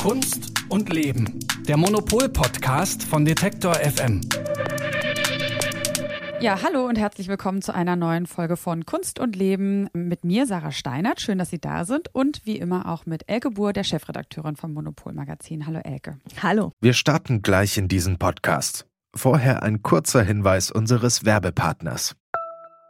Kunst und Leben. Der Monopol-Podcast von Detektor FM. Ja, hallo und herzlich willkommen zu einer neuen Folge von Kunst und Leben mit mir, Sarah Steinert. Schön, dass Sie da sind und wie immer auch mit Elke Buhr, der Chefredakteurin vom Monopol Magazin. Hallo Elke. Hallo. Wir starten gleich in diesen Podcast. Vorher ein kurzer Hinweis unseres Werbepartners.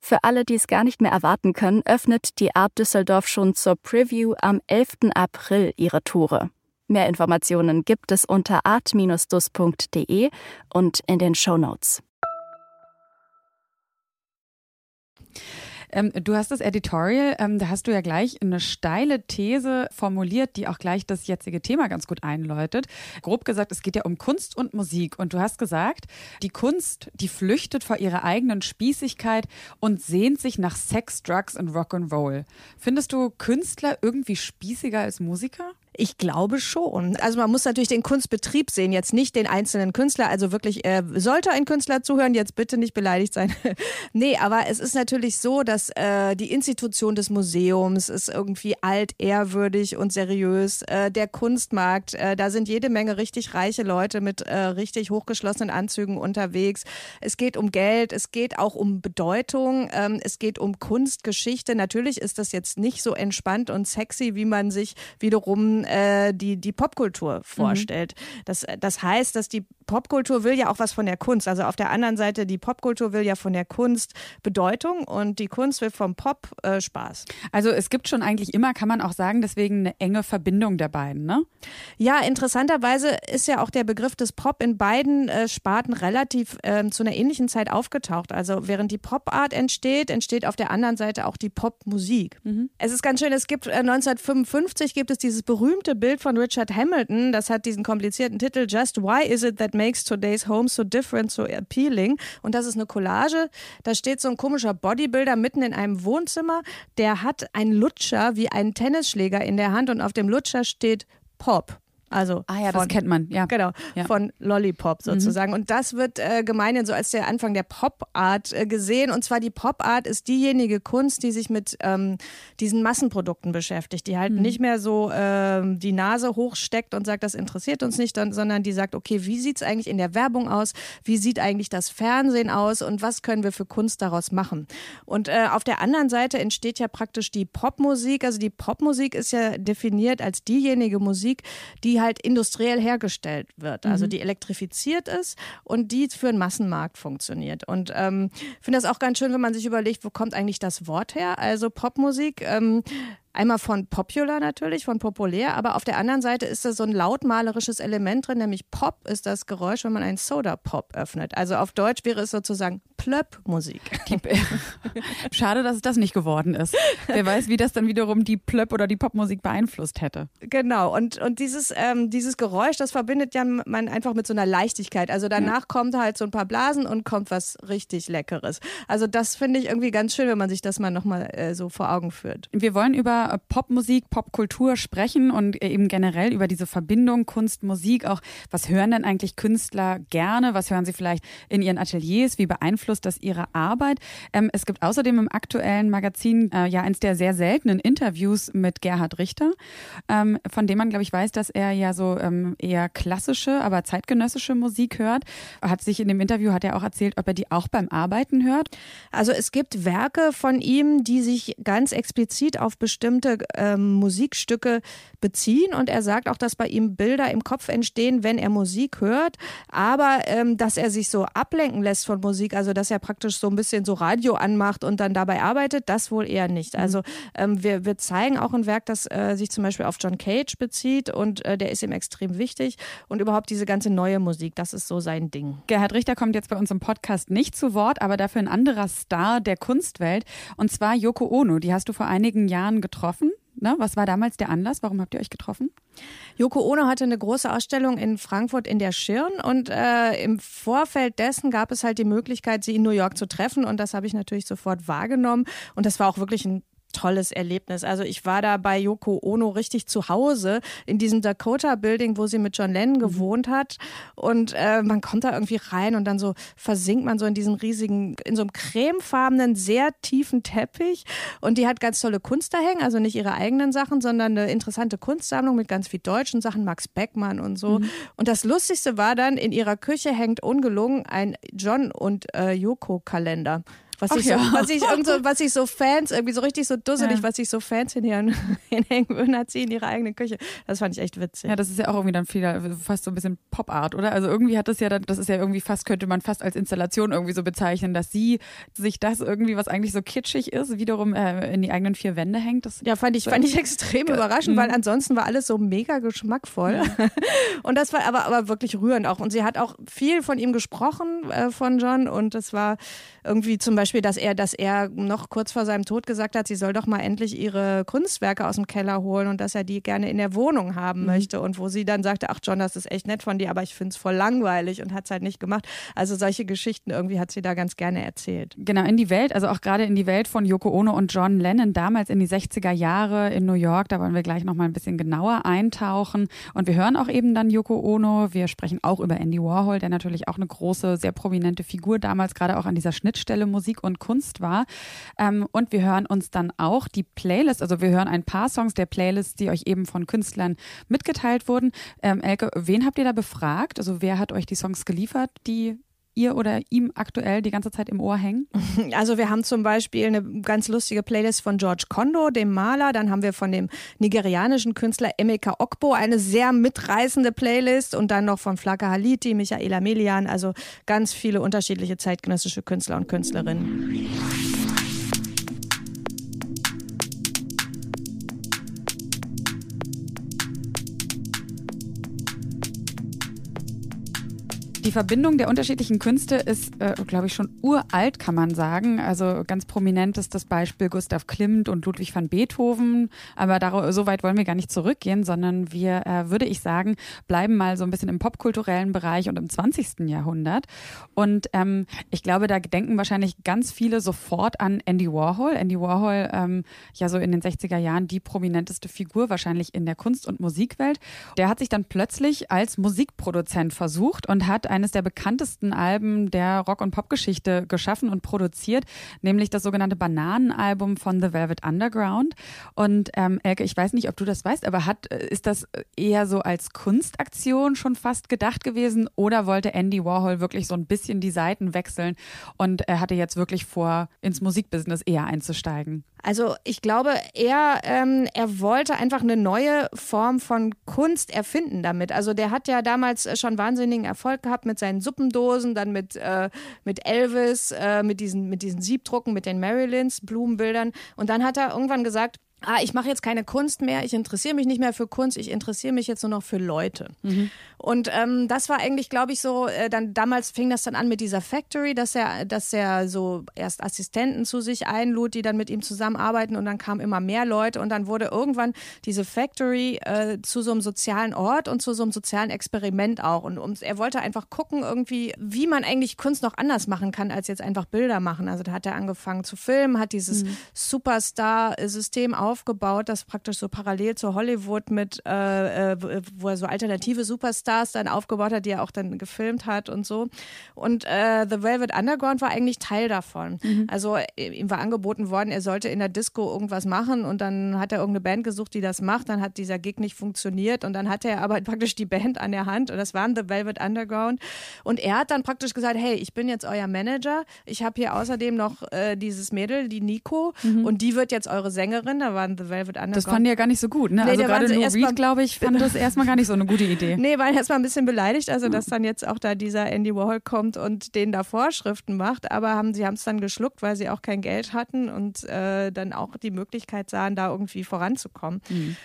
Für alle, die es gar nicht mehr erwarten können, öffnet die Art Düsseldorf schon zur Preview am 11. April ihre Tore. Mehr Informationen gibt es unter art-dus.de und in den Show Notes. Ähm, du hast das Editorial, ähm, da hast du ja gleich eine steile These formuliert, die auch gleich das jetzige Thema ganz gut einläutet. Grob gesagt, es geht ja um Kunst und Musik. Und du hast gesagt, die Kunst, die flüchtet vor ihrer eigenen Spießigkeit und sehnt sich nach Sex, Drugs und Rock'n'Roll. Findest du Künstler irgendwie spießiger als Musiker? Ich glaube schon. Also man muss natürlich den Kunstbetrieb sehen, jetzt nicht den einzelnen Künstler. Also wirklich, äh, sollte ein Künstler zuhören, jetzt bitte nicht beleidigt sein. nee, aber es ist natürlich so, dass äh, die Institution des Museums ist irgendwie alt, ehrwürdig und seriös. Äh, der Kunstmarkt, äh, da sind jede Menge richtig reiche Leute mit äh, richtig hochgeschlossenen Anzügen unterwegs. Es geht um Geld, es geht auch um Bedeutung, ähm, es geht um Kunstgeschichte. Natürlich ist das jetzt nicht so entspannt und sexy, wie man sich wiederum äh, die, die Popkultur vorstellt. Mhm. Das, das heißt, dass die Popkultur will ja auch was von der Kunst. Also auf der anderen Seite, die Popkultur will ja von der Kunst Bedeutung und die Kunst will vom Pop äh, Spaß. Also es gibt schon eigentlich immer, kann man auch sagen, deswegen eine enge Verbindung der beiden, ne? Ja, interessanterweise ist ja auch der Begriff des Pop in beiden äh, Sparten relativ äh, zu einer ähnlichen Zeit aufgetaucht. Also während die Popart entsteht, entsteht auf der anderen Seite auch die Popmusik. Mhm. Es ist ganz schön, es gibt 1955 äh, gibt es dieses berühmte Bild von Richard Hamilton, das hat diesen komplizierten Titel Just Why Is It That makes today's home so different, so appealing. Und das ist eine Collage. Da steht so ein komischer Bodybuilder mitten in einem Wohnzimmer. Der hat einen Lutscher wie einen Tennisschläger in der Hand und auf dem Lutscher steht Pop. Also ah ja, von, das kennt man, ja. Genau, ja. von Lollipop mhm. sozusagen. Mhm. Und das wird äh, gemeinhin so als der Anfang der Pop-Art äh, gesehen. Und zwar die Pop-Art ist diejenige Kunst, die sich mit ähm, diesen Massenprodukten beschäftigt, die halt mhm. nicht mehr so ähm, die Nase hochsteckt und sagt, das interessiert uns nicht, dann, sondern die sagt, okay, wie sieht es eigentlich in der Werbung aus? Wie sieht eigentlich das Fernsehen aus? Und was können wir für Kunst daraus machen? Und äh, auf der anderen Seite entsteht ja praktisch die Popmusik. Also die Popmusik ist ja definiert als diejenige Musik, die halt industriell hergestellt wird, also mhm. die elektrifiziert ist und die für einen Massenmarkt funktioniert. Und ähm, finde das auch ganz schön, wenn man sich überlegt, wo kommt eigentlich das Wort her? Also Popmusik. Ähm, Einmal von popular natürlich, von populär, aber auf der anderen Seite ist da so ein lautmalerisches Element drin, nämlich Pop ist das Geräusch, wenn man einen Soda-Pop öffnet. Also auf Deutsch wäre es sozusagen Plöpp-Musik. Schade, dass es das nicht geworden ist. Wer weiß, wie das dann wiederum die Plöpp oder die Popmusik beeinflusst hätte. Genau, und, und dieses, ähm, dieses Geräusch, das verbindet ja man einfach mit so einer Leichtigkeit. Also danach ja. kommt halt so ein paar Blasen und kommt was richtig Leckeres. Also das finde ich irgendwie ganz schön, wenn man sich das mal nochmal äh, so vor Augen führt. Wir wollen über Popmusik, Popkultur sprechen und eben generell über diese Verbindung Kunst, Musik. Auch was hören denn eigentlich Künstler gerne? Was hören sie vielleicht in ihren Ateliers? Wie beeinflusst das ihre Arbeit? Ähm, es gibt außerdem im aktuellen Magazin äh, ja eins der sehr seltenen Interviews mit Gerhard Richter, ähm, von dem man, glaube ich, weiß, dass er ja so ähm, eher klassische, aber zeitgenössische Musik hört. Hat sich in dem Interview hat er auch erzählt, ob er die auch beim Arbeiten hört. Also es gibt Werke von ihm, die sich ganz explizit auf bestimmte bestimmte ähm, Musikstücke beziehen und er sagt auch, dass bei ihm Bilder im Kopf entstehen, wenn er Musik hört, aber ähm, dass er sich so ablenken lässt von Musik, also dass er praktisch so ein bisschen so Radio anmacht und dann dabei arbeitet, das wohl eher nicht. Mhm. Also ähm, wir, wir zeigen auch ein Werk, das äh, sich zum Beispiel auf John Cage bezieht und äh, der ist ihm extrem wichtig und überhaupt diese ganze neue Musik, das ist so sein Ding. Gerhard Richter kommt jetzt bei uns im Podcast nicht zu Wort, aber dafür ein anderer Star der Kunstwelt und zwar Yoko Ono. Die hast du vor einigen Jahren getroffen. Ne? Was war damals der Anlass? Warum habt ihr euch getroffen? Yoko Ono hatte eine große Ausstellung in Frankfurt in der Schirn und äh, im Vorfeld dessen gab es halt die Möglichkeit, sie in New York zu treffen und das habe ich natürlich sofort wahrgenommen und das war auch wirklich ein tolles Erlebnis. Also ich war da bei Yoko Ono richtig zu Hause in diesem Dakota Building, wo sie mit John Lennon mhm. gewohnt hat. Und äh, man kommt da irgendwie rein und dann so versinkt man so in diesen riesigen, in so einem cremefarbenen, sehr tiefen Teppich. Und die hat ganz tolle Kunst da hängen, also nicht ihre eigenen Sachen, sondern eine interessante Kunstsammlung mit ganz viel deutschen Sachen, Max Beckmann und so. Mhm. Und das Lustigste war dann, in ihrer Küche hängt ungelungen ein John und äh, Yoko Kalender was ich, ja. so, was ich irgend so, was ich so Fans, irgendwie so richtig so dusselig, ja. was ich so Fans hinhängen, hinhängen würden, hat sie in ihrer eigenen Küche. Das fand ich echt witzig. Ja, das ist ja auch irgendwie dann viel, fast so ein bisschen Pop-Art, oder? Also irgendwie hat das ja dann, das ist ja irgendwie fast, könnte man fast als Installation irgendwie so bezeichnen, dass sie sich das irgendwie, was eigentlich so kitschig ist, wiederum äh, in die eigenen vier Wände hängt. Das ja, fand ich, fand ich extrem überraschend, weil mhm. ansonsten war alles so mega geschmackvoll. und das war aber, aber wirklich rührend auch. Und sie hat auch viel von ihm gesprochen, äh, von John. Und das war irgendwie zum Beispiel, dass er, dass er noch kurz vor seinem Tod gesagt hat, sie soll doch mal endlich ihre Kunstwerke aus dem Keller holen und dass er die gerne in der Wohnung haben mhm. möchte. Und wo sie dann sagte, ach John, das ist echt nett von dir, aber ich finde es voll langweilig und hat es halt nicht gemacht. Also solche Geschichten irgendwie hat sie da ganz gerne erzählt. Genau, in die Welt, also auch gerade in die Welt von Yoko Ono und John Lennon, damals in die 60er Jahre in New York, da wollen wir gleich nochmal ein bisschen genauer eintauchen. Und wir hören auch eben dann Yoko Ono. Wir sprechen auch über Andy Warhol, der natürlich auch eine große, sehr prominente Figur damals gerade auch an dieser Schnitt Schnittstelle Musik und Kunst war. Ähm, und wir hören uns dann auch die Playlist, also wir hören ein paar Songs der Playlist, die euch eben von Künstlern mitgeteilt wurden. Ähm, Elke, wen habt ihr da befragt? Also wer hat euch die Songs geliefert, die ihr oder ihm aktuell die ganze Zeit im Ohr hängen? Also wir haben zum Beispiel eine ganz lustige Playlist von George Kondo, dem Maler. Dann haben wir von dem nigerianischen Künstler Emeka Okbo eine sehr mitreißende Playlist und dann noch von Flaka Haliti, Michaela Melian, also ganz viele unterschiedliche zeitgenössische Künstler und Künstlerinnen. Die Verbindung der unterschiedlichen Künste ist, äh, glaube ich, schon uralt, kann man sagen. Also ganz prominent ist das Beispiel Gustav Klimt und Ludwig van Beethoven. Aber so weit wollen wir gar nicht zurückgehen, sondern wir, äh, würde ich sagen, bleiben mal so ein bisschen im popkulturellen Bereich und im 20. Jahrhundert. Und ähm, ich glaube, da denken wahrscheinlich ganz viele sofort an Andy Warhol. Andy Warhol, ähm, ja so in den 60er Jahren die prominenteste Figur wahrscheinlich in der Kunst- und Musikwelt. Der hat sich dann plötzlich als Musikproduzent versucht und hat eines der bekanntesten Alben der Rock- und Popgeschichte geschaffen und produziert, nämlich das sogenannte Bananenalbum von The Velvet Underground. Und ähm, Elke, ich weiß nicht, ob du das weißt, aber hat, äh, ist das eher so als Kunstaktion schon fast gedacht gewesen oder wollte Andy Warhol wirklich so ein bisschen die Seiten wechseln und er hatte jetzt wirklich vor, ins Musikbusiness eher einzusteigen? Also ich glaube, er, ähm, er wollte einfach eine neue Form von Kunst erfinden damit. Also der hat ja damals schon wahnsinnigen Erfolg gehabt mit seinen Suppendosen, dann mit, äh, mit Elvis, äh, mit, diesen, mit diesen Siebdrucken, mit den Marilyns, Blumenbildern. Und dann hat er irgendwann gesagt, ah, ich mache jetzt keine Kunst mehr, ich interessiere mich nicht mehr für Kunst, ich interessiere mich jetzt nur noch für Leute. Mhm. Und ähm, das war eigentlich, glaube ich, so, äh, dann damals fing das dann an mit dieser Factory, dass er, dass er so erst Assistenten zu sich einlud, die dann mit ihm zusammenarbeiten und dann kamen immer mehr Leute und dann wurde irgendwann diese Factory äh, zu so einem sozialen Ort und zu so einem sozialen Experiment auch. Und, und er wollte einfach gucken, irgendwie, wie man eigentlich Kunst noch anders machen kann, als jetzt einfach Bilder machen. Also da hat er angefangen zu filmen, hat dieses mhm. Superstar-System aufgebaut, das praktisch so parallel zu Hollywood mit, äh, äh wo er so alternative Superstars Stars dann aufgebaut hat, die er auch dann gefilmt hat und so. Und äh, The Velvet Underground war eigentlich Teil davon. Mhm. Also äh, ihm war angeboten worden, er sollte in der Disco irgendwas machen und dann hat er irgendeine Band gesucht, die das macht. Dann hat dieser Gig nicht funktioniert und dann hatte er aber praktisch die Band an der Hand und das waren The Velvet Underground. Und er hat dann praktisch gesagt, hey, ich bin jetzt euer Manager. Ich habe hier außerdem noch äh, dieses Mädel, die Nico, mhm. und die wird jetzt eure Sängerin. Da waren The Velvet Underground. Das fanden die ja gar nicht so gut, ne? Nee, also waren gerade Lou Reed, glaube ich, fand das erstmal gar nicht so eine gute Idee. Nee, war erstmal ein bisschen beleidigt, also dass dann jetzt auch da dieser Andy Warhol kommt und denen da Vorschriften macht, aber haben, sie haben es dann geschluckt, weil sie auch kein Geld hatten und äh, dann auch die Möglichkeit sahen, da irgendwie voranzukommen.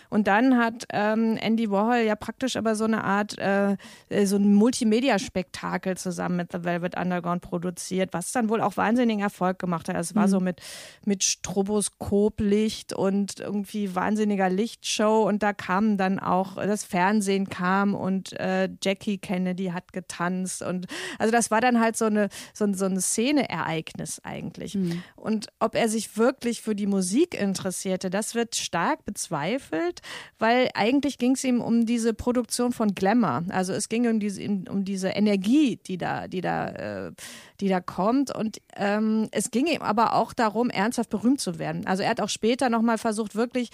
Und dann hat ähm, Andy Warhol ja praktisch aber so eine Art, äh, äh, so ein Multimedia-Spektakel zusammen mit The Velvet Underground produziert, was dann wohl auch wahnsinnigen Erfolg gemacht hat. Es war so mit, mit Stroboskoplicht und irgendwie wahnsinniger Lichtshow und da kam dann auch, das Fernsehen kam und äh, Jackie Kennedy hat getanzt und also das war dann halt so eine, so, ein- so ein Szeneereignis eigentlich. Und ob er sich wirklich für die Musik interessierte, das wird stark bezweifelt, weil eigentlich ging es ihm um diese Produktion von Glamour. Also es ging um diese, um diese Energie, die da, die da, äh, die da kommt. Und ähm, es ging ihm aber auch darum, ernsthaft berühmt zu werden. Also er hat auch später nochmal versucht, wirklich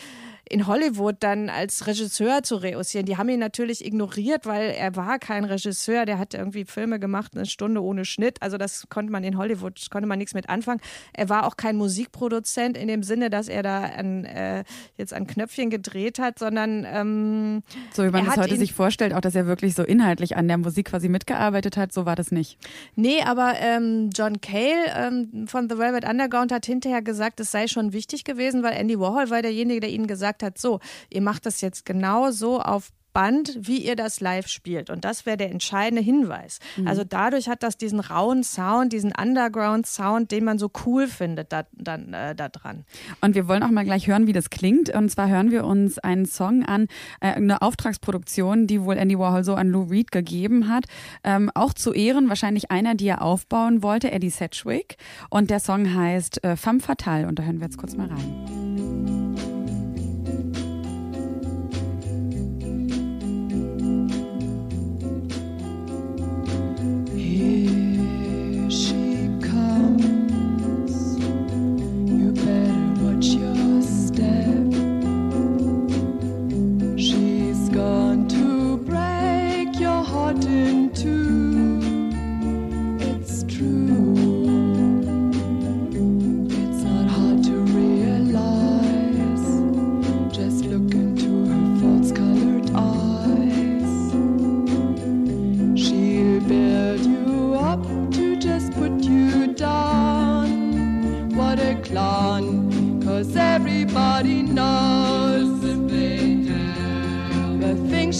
in Hollywood dann als Regisseur zu reüssieren. Die haben ihn natürlich ignoriert, weil er war kein Regisseur. Der hat irgendwie Filme gemacht, eine Stunde ohne Schnitt. Also das konnte man in Hollywood, konnte man nichts mit anfangen. Er war auch kein Musikproduzent in dem Sinne, dass er da an, äh, jetzt an Knöpfchen gedreht hat, sondern ähm, So wie man es hat heute sich vorstellt, auch dass er wirklich so inhaltlich an der Musik quasi mitgearbeitet hat, so war das nicht. Nee, aber ähm, John Cale ähm, von The Velvet Underground hat hinterher gesagt, es sei schon wichtig gewesen, weil Andy Warhol war derjenige, der ihnen gesagt hat, so, ihr macht das jetzt genau so auf Band, wie ihr das live spielt. Und das wäre der entscheidende Hinweis. Also dadurch hat das diesen rauen Sound, diesen Underground-Sound, den man so cool findet, da, dann, äh, da dran. Und wir wollen auch mal gleich hören, wie das klingt. Und zwar hören wir uns einen Song an, äh, eine Auftragsproduktion, die wohl Andy Warhol so an Lou Reed gegeben hat. Ähm, auch zu Ehren wahrscheinlich einer, die er aufbauen wollte, Eddie Sedgwick. Und der Song heißt äh, Femme Fatale. Und da hören wir jetzt kurz mal rein.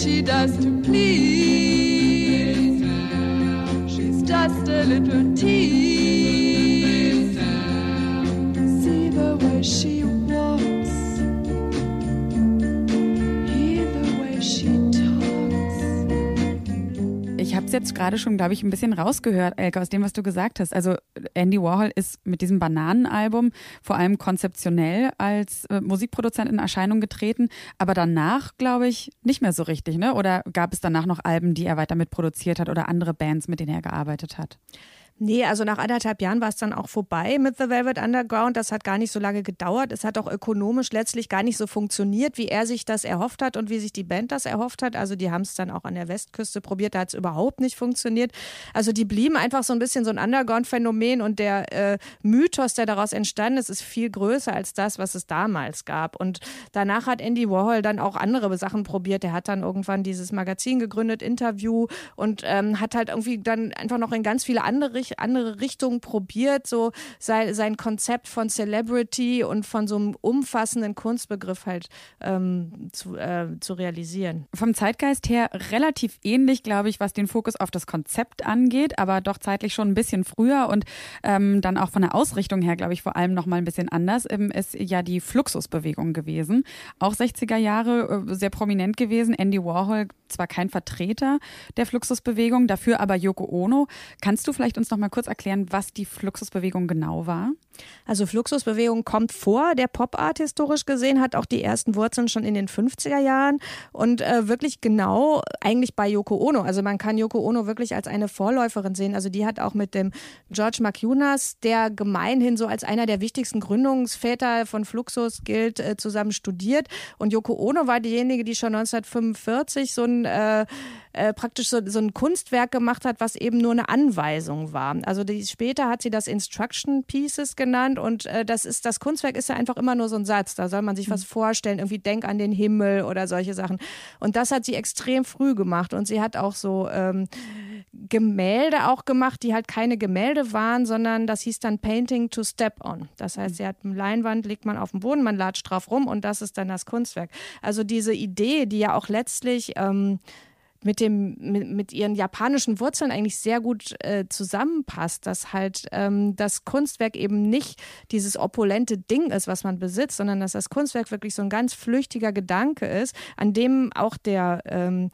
She does to please. She's just a little tease. Es jetzt gerade schon, glaube ich, ein bisschen rausgehört, Elke, aus dem, was du gesagt hast. Also Andy Warhol ist mit diesem Bananenalbum vor allem konzeptionell als äh, Musikproduzent in Erscheinung getreten, aber danach, glaube ich, nicht mehr so richtig, ne? Oder gab es danach noch Alben, die er weiter mitproduziert hat oder andere Bands, mit denen er gearbeitet hat? Nee, also nach anderthalb Jahren war es dann auch vorbei mit The Velvet Underground. Das hat gar nicht so lange gedauert. Es hat auch ökonomisch letztlich gar nicht so funktioniert, wie er sich das erhofft hat und wie sich die Band das erhofft hat. Also die haben es dann auch an der Westküste probiert, da hat es überhaupt nicht funktioniert. Also die blieben einfach so ein bisschen so ein Underground-Phänomen und der äh, Mythos, der daraus entstanden ist, ist viel größer als das, was es damals gab. Und danach hat Andy Warhol dann auch andere Sachen probiert. Er hat dann irgendwann dieses Magazin gegründet, Interview und ähm, hat halt irgendwie dann einfach noch in ganz viele andere, Rich- andere Richtungen probiert, so sein, sein Konzept von Celebrity und von so einem umfassenden Kunstbegriff halt ähm, zu, äh, zu realisieren. Vom Zeitgeist her relativ ähnlich, glaube ich, was den Fokus auf das Konzept angeht, aber doch zeitlich schon ein bisschen früher und ähm, dann auch von der Ausrichtung her, glaube ich, vor allem noch mal ein bisschen anders, ähm, ist ja die Fluxusbewegung gewesen. Auch 60er Jahre äh, sehr prominent gewesen. Andy Warhol zwar kein Vertreter der Fluxusbewegung, dafür aber Yoko Ono. Kannst du vielleicht uns noch mal kurz erklären, was die Fluxusbewegung genau war? Also Fluxusbewegung kommt vor der Pop-Art historisch gesehen, hat auch die ersten Wurzeln schon in den 50er Jahren und äh, wirklich genau eigentlich bei Yoko Ono. Also man kann Yoko Ono wirklich als eine Vorläuferin sehen. Also die hat auch mit dem George McUnas, der gemeinhin so als einer der wichtigsten Gründungsväter von Fluxus gilt, äh, zusammen studiert. Und Yoko Ono war diejenige, die schon 1945 so ein äh, äh, praktisch so, so ein Kunstwerk gemacht hat, was eben nur eine Anweisung war. war. Also die, später hat sie das Instruction Pieces genannt und äh, das ist das Kunstwerk ist ja einfach immer nur so ein Satz. Da soll man sich mhm. was vorstellen, irgendwie denk an den Himmel oder solche Sachen. Und das hat sie extrem früh gemacht und sie hat auch so ähm, Gemälde auch gemacht, die halt keine Gemälde waren, sondern das hieß dann Painting to Step on. Das heißt, sie hat eine Leinwand, legt man auf den Boden, man latscht drauf rum und das ist dann das Kunstwerk. Also diese Idee, die ja auch letztlich ähm, mit dem mit, mit, ihren japanischen Wurzeln eigentlich sehr gut äh, zusammenpasst, dass halt ähm, das Kunstwerk eben nicht dieses opulente Ding ist, was man besitzt, sondern dass das Kunstwerk wirklich so ein ganz flüchtiger Gedanke ist, an dem auch der ähm,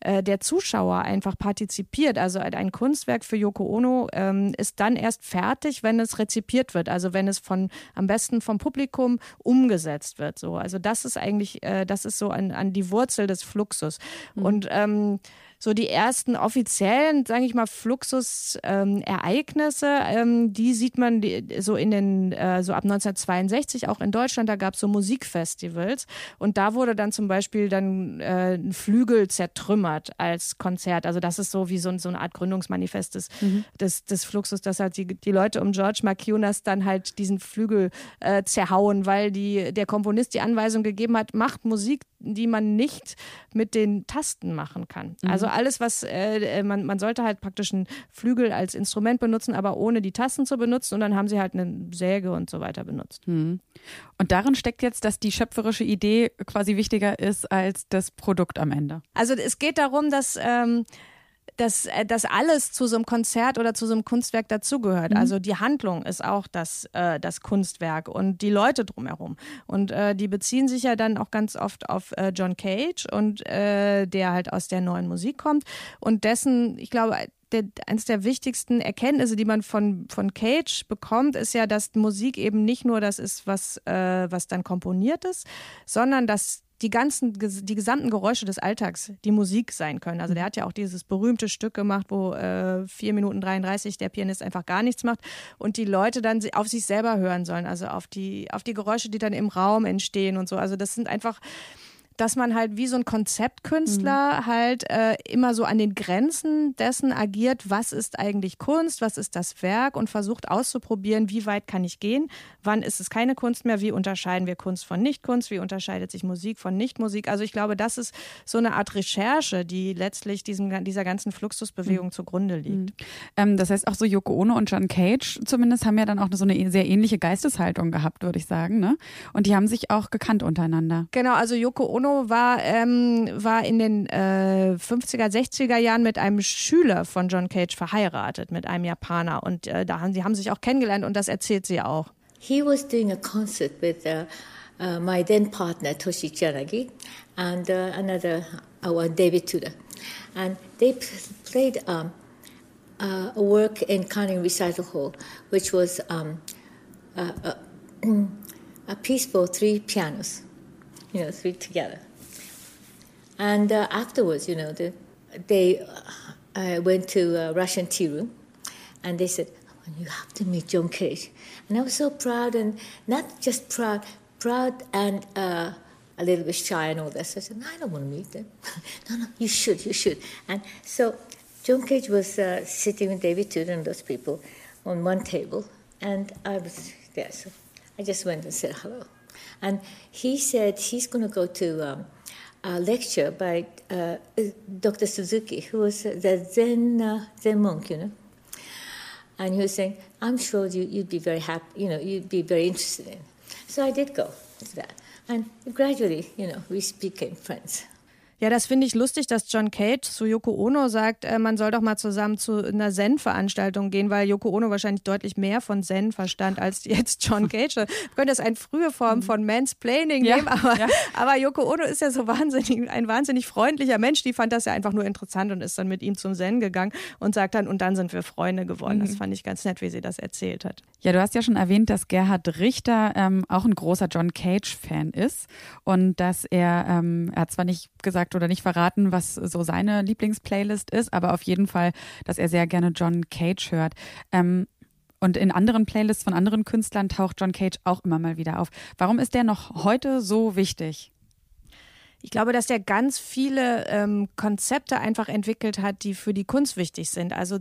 äh, der Zuschauer einfach partizipiert. Also ein Kunstwerk für Yoko Ono ähm, ist dann erst fertig, wenn es rezipiert wird, also wenn es von am besten vom Publikum umgesetzt wird. So, also das ist eigentlich, äh, das ist so an, an die Wurzel des Fluxus. Mhm. Und ähm, so die ersten offiziellen, sage ich mal, Fluxus-Ereignisse, ähm, ähm, die sieht man so in den, äh, so ab 1962 auch in Deutschland, da gab es so Musikfestivals und da wurde dann zum Beispiel dann äh, ein Flügel zertrümmert als Konzert. Also das ist so wie so, so eine Art Gründungsmanifest des, mhm. des, des Fluxus, dass halt die, die Leute um George Maciunas dann halt diesen Flügel äh, zerhauen, weil die, der Komponist die Anweisung gegeben hat, macht Musik, die man nicht mit den Tasten machen kann. Mhm. Also alles, was äh, äh, man, man sollte halt praktisch einen Flügel als Instrument benutzen, aber ohne die Tasten zu benutzen. Und dann haben sie halt eine Säge und so weiter benutzt. Mhm. Und darin steckt jetzt, dass die schöpferische Idee quasi wichtiger ist als das Produkt am Ende. Also es geht darum, dass ähm, dass, äh, dass alles zu so einem Konzert oder zu so einem Kunstwerk dazugehört. Mhm. Also die Handlung ist auch das, äh, das Kunstwerk und die Leute drumherum. Und äh, die beziehen sich ja dann auch ganz oft auf äh, John Cage und äh, der halt aus der neuen Musik kommt und dessen, ich glaube, der, eines der wichtigsten Erkenntnisse, die man von, von Cage bekommt, ist ja, dass Musik eben nicht nur das ist, was, äh, was dann komponiert ist, sondern dass die ganzen, die gesamten Geräusche des Alltags die Musik sein können. Also der hat ja auch dieses berühmte Stück gemacht, wo äh, 4 Minuten 33 der Pianist einfach gar nichts macht und die Leute dann auf sich selber hören sollen, also auf die, auf die Geräusche, die dann im Raum entstehen und so. Also das sind einfach dass man halt wie so ein Konzeptkünstler mhm. halt äh, immer so an den Grenzen dessen agiert, was ist eigentlich Kunst, was ist das Werk und versucht auszuprobieren, wie weit kann ich gehen, wann ist es keine Kunst mehr, wie unterscheiden wir Kunst von Nichtkunst, wie unterscheidet sich Musik von Nichtmusik. Also ich glaube, das ist so eine Art Recherche, die letztlich diesem, dieser ganzen Fluxusbewegung mhm. zugrunde liegt. Mhm. Ähm, das heißt auch so Yoko Ono und John Cage zumindest haben ja dann auch so eine sehr ähnliche Geisteshaltung gehabt, würde ich sagen. Ne? Und die haben sich auch gekannt untereinander. Genau, also Yoko Ono Ono war, ähm, war in den äh, 50er, 60er Jahren mit einem Schüler von John Cage verheiratet, mit einem Japaner. Und äh, da haben sie haben sich auch kennengelernt und das erzählt sie auch. He was doing a concert with uh, uh, my then partner Toshi Chanagi and uh, another our David Tudor, and they played um, uh, a work in Canning Recital Hall, which was um, a, a piece for three pianos. You know, three together. And uh, afterwards, you know, the, they uh, went to a Russian tea room, and they said, "You have to meet John Cage." And I was so proud, and not just proud, proud and uh, a little bit shy and all that. So I said, no, "I don't want to meet them." no, no, you should, you should. And so John Cage was uh, sitting with David Tudor and those people on one table, and I was there. So I just went and said hello. And he said he's going to go to um, a lecture by uh, Dr. Suzuki, who was the Zen, uh, Zen monk, you know. And he was saying, I'm sure you, would be very happy, you know, you'd be very interested in. So I did go to that. And gradually, you know, we became friends. Ja, das finde ich lustig, dass John Cage zu Yoko Ono sagt, äh, man soll doch mal zusammen zu einer Zen-Veranstaltung gehen, weil Yoko Ono wahrscheinlich deutlich mehr von Zen verstand als jetzt John Cage. Man könnte das eine frühe Form von Mansplaining ja, nehmen, aber, ja. aber Yoko Ono ist ja so wahnsinnig, ein wahnsinnig freundlicher Mensch. Die fand das ja einfach nur interessant und ist dann mit ihm zum Zen gegangen und sagt dann, und dann sind wir Freunde geworden. Mhm. Das fand ich ganz nett, wie sie das erzählt hat. Ja, du hast ja schon erwähnt, dass Gerhard Richter ähm, auch ein großer John Cage-Fan ist und dass er, ähm, er hat zwar nicht gesagt, gesagt oder nicht verraten, was so seine Lieblingsplaylist ist, aber auf jeden Fall, dass er sehr gerne John Cage hört. Ähm, und in anderen Playlists von anderen Künstlern taucht John Cage auch immer mal wieder auf. Warum ist der noch heute so wichtig? Ich glaube, dass der ganz viele ähm, Konzepte einfach entwickelt hat, die für die Kunst wichtig sind. Also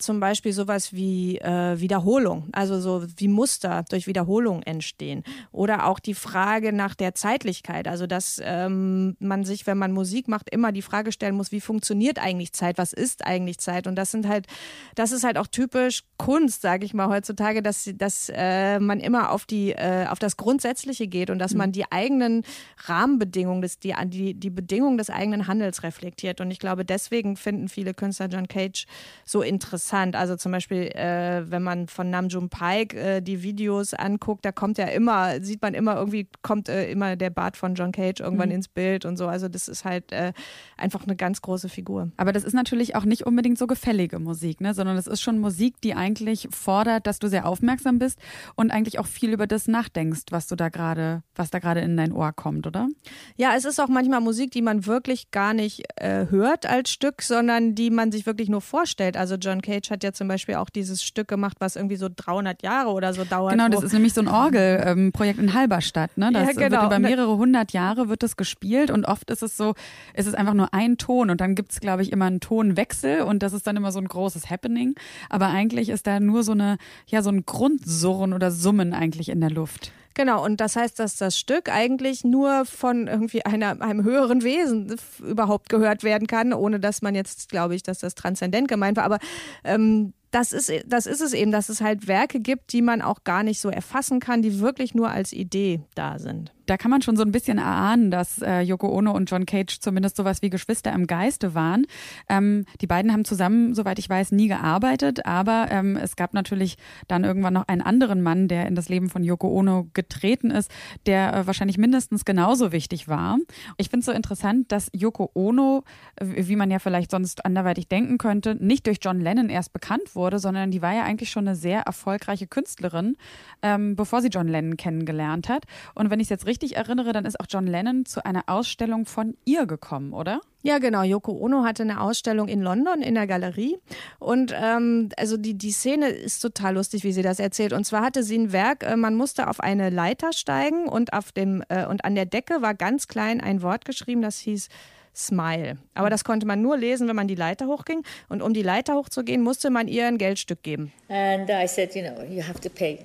zum Beispiel sowas wie äh, Wiederholung, also so wie Muster durch Wiederholung entstehen. Oder auch die Frage nach der Zeitlichkeit, also dass ähm, man sich, wenn man Musik macht, immer die Frage stellen muss, wie funktioniert eigentlich Zeit, was ist eigentlich Zeit? Und das sind halt, das ist halt auch typisch Kunst, sage ich mal heutzutage, dass, dass äh, man immer auf die, äh, auf das Grundsätzliche geht und dass mhm. man die eigenen Rahmenbedingungen, das, die, die, die Bedingungen des eigenen Handels reflektiert. Und ich glaube, deswegen finden viele Künstler John Cage so interessant. Also zum Beispiel, äh, wenn man von Namjoon Pike äh, die Videos anguckt, da kommt ja immer, sieht man immer irgendwie, kommt äh, immer der Bart von John Cage irgendwann mhm. ins Bild und so. Also das ist halt äh, einfach eine ganz große Figur. Aber das ist natürlich auch nicht unbedingt so gefällige Musik, ne? sondern es ist schon Musik, die eigentlich fordert, dass du sehr aufmerksam bist und eigentlich auch viel über das nachdenkst, was du da gerade, was da gerade in dein Ohr kommt, oder? Ja, es ist auch manchmal Musik, die man wirklich gar nicht äh, hört als Stück, sondern die man sich wirklich nur vorstellt. Also John Cage hat ja zum Beispiel auch dieses Stück gemacht, was irgendwie so 300 Jahre oder so dauert. Genau, das ist nämlich so ein Orgelprojekt ähm, in Halberstadt. Ne? Das ja, genau. wird über mehrere hundert Jahre wird das gespielt und oft ist es so, ist es einfach nur ein Ton und dann gibt es, glaube ich, immer einen Tonwechsel und das ist dann immer so ein großes Happening. Aber eigentlich ist da nur so eine, ja, so ein Grundsurren oder Summen eigentlich in der Luft. Genau, und das heißt, dass das Stück eigentlich nur von irgendwie einer, einem höheren Wesen überhaupt gehört werden kann, ohne dass man jetzt, glaube ich, dass das transzendent gemeint war. Aber ähm, das ist, das ist es eben, dass es halt Werke gibt, die man auch gar nicht so erfassen kann, die wirklich nur als Idee da sind da kann man schon so ein bisschen erahnen, dass äh, Yoko Ono und John Cage zumindest sowas wie Geschwister im Geiste waren. Ähm, die beiden haben zusammen, soweit ich weiß, nie gearbeitet, aber ähm, es gab natürlich dann irgendwann noch einen anderen Mann, der in das Leben von Yoko Ono getreten ist, der äh, wahrscheinlich mindestens genauso wichtig war. Ich finde es so interessant, dass Yoko Ono, wie man ja vielleicht sonst anderweitig denken könnte, nicht durch John Lennon erst bekannt wurde, sondern die war ja eigentlich schon eine sehr erfolgreiche Künstlerin, ähm, bevor sie John Lennon kennengelernt hat. Und wenn ich es jetzt richtig richtig erinnere, dann ist auch John Lennon zu einer Ausstellung von ihr gekommen, oder? Ja, genau. Yoko Ono hatte eine Ausstellung in London in der Galerie. Und ähm, also die, die Szene ist total lustig, wie sie das erzählt. Und zwar hatte sie ein Werk, äh, man musste auf eine Leiter steigen und auf dem äh, und an der Decke war ganz klein ein Wort geschrieben, das hieß Smile. Aber das konnte man nur lesen, wenn man die Leiter hochging. Und um die Leiter hochzugehen, musste man ihr ein Geldstück geben. And I said, you know, you have to pay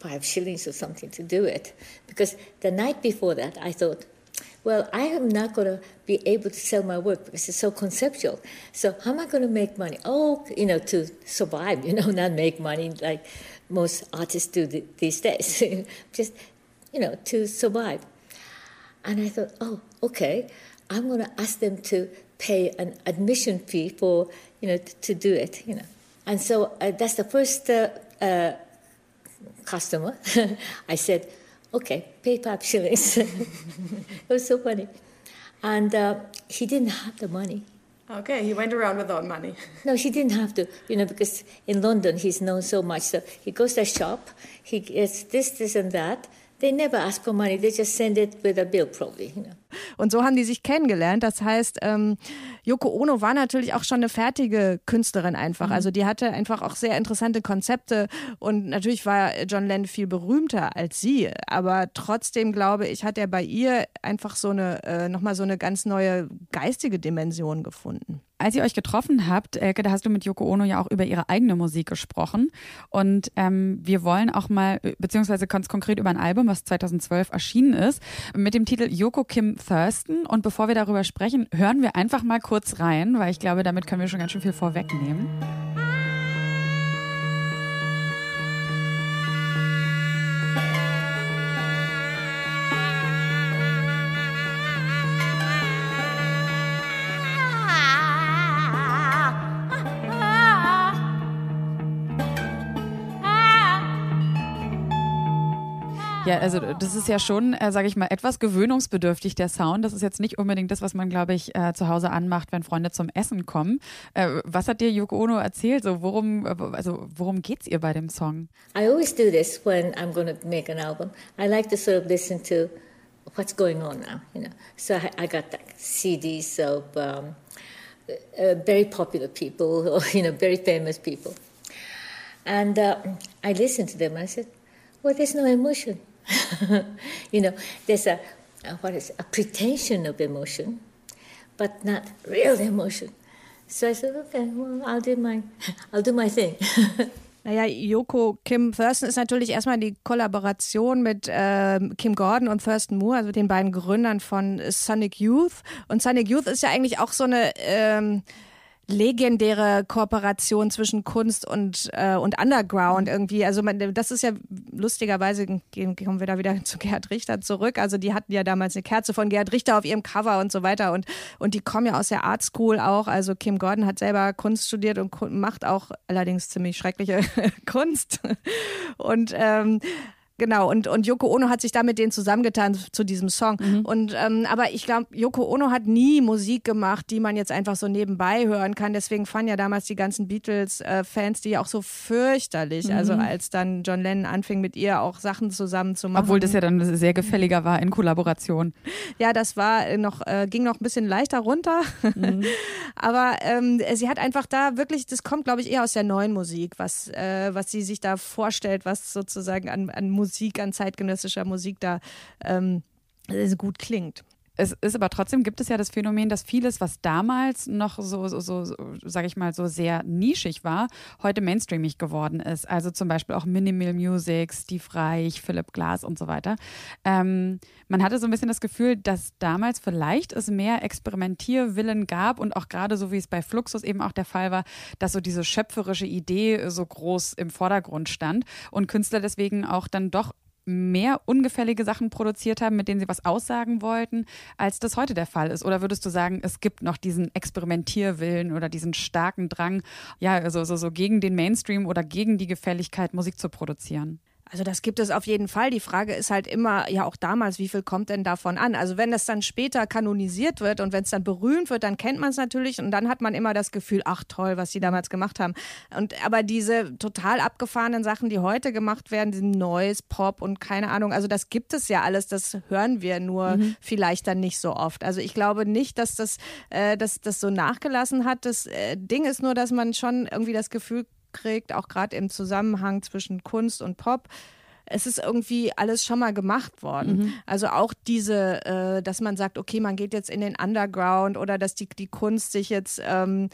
five shillings or something to do it. Because the night before that, I thought, well, I am not going to be able to sell my work because it's so conceptual. So how am I going to make money? Oh, you know, to survive, you know, not make money like most artists do these days. Just, you know, to survive. And I thought, oh, okay, I'm going to ask them to pay an admission fee for, you know, to do it, you know. And so uh, that's the first uh, uh, customer, I said, okay, pay five shillings. it was so funny. And uh, he didn't have the money. Okay, he went around without money. no, he didn't have to, you know, because in London he's known so much. So he goes to a shop, he gets this, this, and that. They never ask for money, they just send it with a bill, probably, you know. Und so haben die sich kennengelernt. Das heißt, ähm, Yoko Ono war natürlich auch schon eine fertige Künstlerin einfach. Mhm. Also die hatte einfach auch sehr interessante Konzepte und natürlich war John Lennon viel berühmter als sie. Aber trotzdem glaube ich, hat er bei ihr einfach so eine, äh, nochmal so eine ganz neue geistige Dimension gefunden. Als ihr euch getroffen habt, Elke, da hast du mit Yoko Ono ja auch über ihre eigene Musik gesprochen. Und ähm, wir wollen auch mal, beziehungsweise ganz konkret über ein Album, was 2012 erschienen ist, mit dem Titel Yoko Kim Thurston. Und bevor wir darüber sprechen, hören wir einfach mal kurz rein, weil ich glaube, damit können wir schon ganz schön viel vorwegnehmen. Ja, also das ist ja schon, äh, sage ich mal, etwas gewöhnungsbedürftig, der Sound. Das ist jetzt nicht unbedingt das, was man, glaube ich, äh, zu Hause anmacht, wenn Freunde zum Essen kommen. Äh, was hat dir Yoko Ono erzählt? So, worum, äh, also, worum geht's ihr bei dem Song? I always do this when I'm going to make an album. I like to sort of listen to what's going on now, you know. So I, I got like CDs of um, uh, very popular people or, you know, very famous people. And uh, I listened to them and I said, well, there's no emotion. you know, there's a, a, what is a pretension of emotion, but not real emotion. So I said, okay, well, I'll do my, I'll do my thing. Naja, Yoko Kim Thurston ist natürlich erstmal die Kollaboration mit äh, Kim Gordon und Thurston Moore, also den beiden Gründern von Sonic Youth. Und Sonic Youth ist ja eigentlich auch so eine ähm, legendäre Kooperation zwischen Kunst und, äh, und Underground irgendwie. Also man, das ist ja lustigerweise, kommen wir da wieder zu Gerhard Richter zurück. Also die hatten ja damals eine Kerze von Gerhard Richter auf ihrem Cover und so weiter. Und, und die kommen ja aus der Art School auch. Also Kim Gordon hat selber Kunst studiert und macht auch allerdings ziemlich schreckliche Kunst. Und ähm, Genau, und, und Yoko Ono hat sich da mit denen zusammengetan zu diesem Song. Mhm. Und ähm, aber ich glaube, Yoko Ono hat nie Musik gemacht, die man jetzt einfach so nebenbei hören kann. Deswegen fanden ja damals die ganzen Beatles-Fans die auch so fürchterlich. Also mhm. Also als dann John Lennon anfing, mit ihr auch Sachen zusammen zu machen. Obwohl das ja dann sehr gefälliger war in Kollaboration. Ja, das war noch, äh, ging noch ein bisschen leichter runter. Mhm. aber ähm, sie hat einfach da wirklich, das kommt, glaube ich, eher aus der neuen Musik, was, äh, was sie sich da vorstellt, was sozusagen an, an Musik Musik, an zeitgenössischer Musik da ähm, gut klingt. Es ist aber trotzdem gibt es ja das Phänomen, dass vieles, was damals noch so, so, so, sage ich mal, so sehr nischig war, heute mainstreamig geworden ist. Also zum Beispiel auch Minimal Music, Steve Reich, Philip Glass und so weiter. Ähm, man hatte so ein bisschen das Gefühl, dass damals vielleicht es mehr Experimentierwillen gab und auch gerade so wie es bei Fluxus eben auch der Fall war, dass so diese schöpferische Idee so groß im Vordergrund stand und Künstler deswegen auch dann doch mehr ungefällige Sachen produziert haben, mit denen sie was aussagen wollten, als das heute der Fall ist? Oder würdest du sagen, es gibt noch diesen Experimentierwillen oder diesen starken Drang, ja, also so, so gegen den Mainstream oder gegen die Gefälligkeit, Musik zu produzieren? Also das gibt es auf jeden Fall. Die Frage ist halt immer, ja auch damals, wie viel kommt denn davon an? Also wenn das dann später kanonisiert wird und wenn es dann berühmt wird, dann kennt man es natürlich und dann hat man immer das Gefühl, ach toll, was sie damals gemacht haben. Und aber diese total abgefahrenen Sachen, die heute gemacht werden, diesen Noise, Pop und keine Ahnung, also das gibt es ja alles, das hören wir nur mhm. vielleicht dann nicht so oft. Also ich glaube nicht, dass das, äh, dass das so nachgelassen hat. Das äh, Ding ist nur, dass man schon irgendwie das Gefühl kriegt, auch gerade im Zusammenhang zwischen Kunst und Pop, es ist irgendwie alles schon mal gemacht worden. Mhm. Also auch diese, äh, dass man sagt, okay, man geht jetzt in den Underground oder dass die, die Kunst sich jetzt ähm,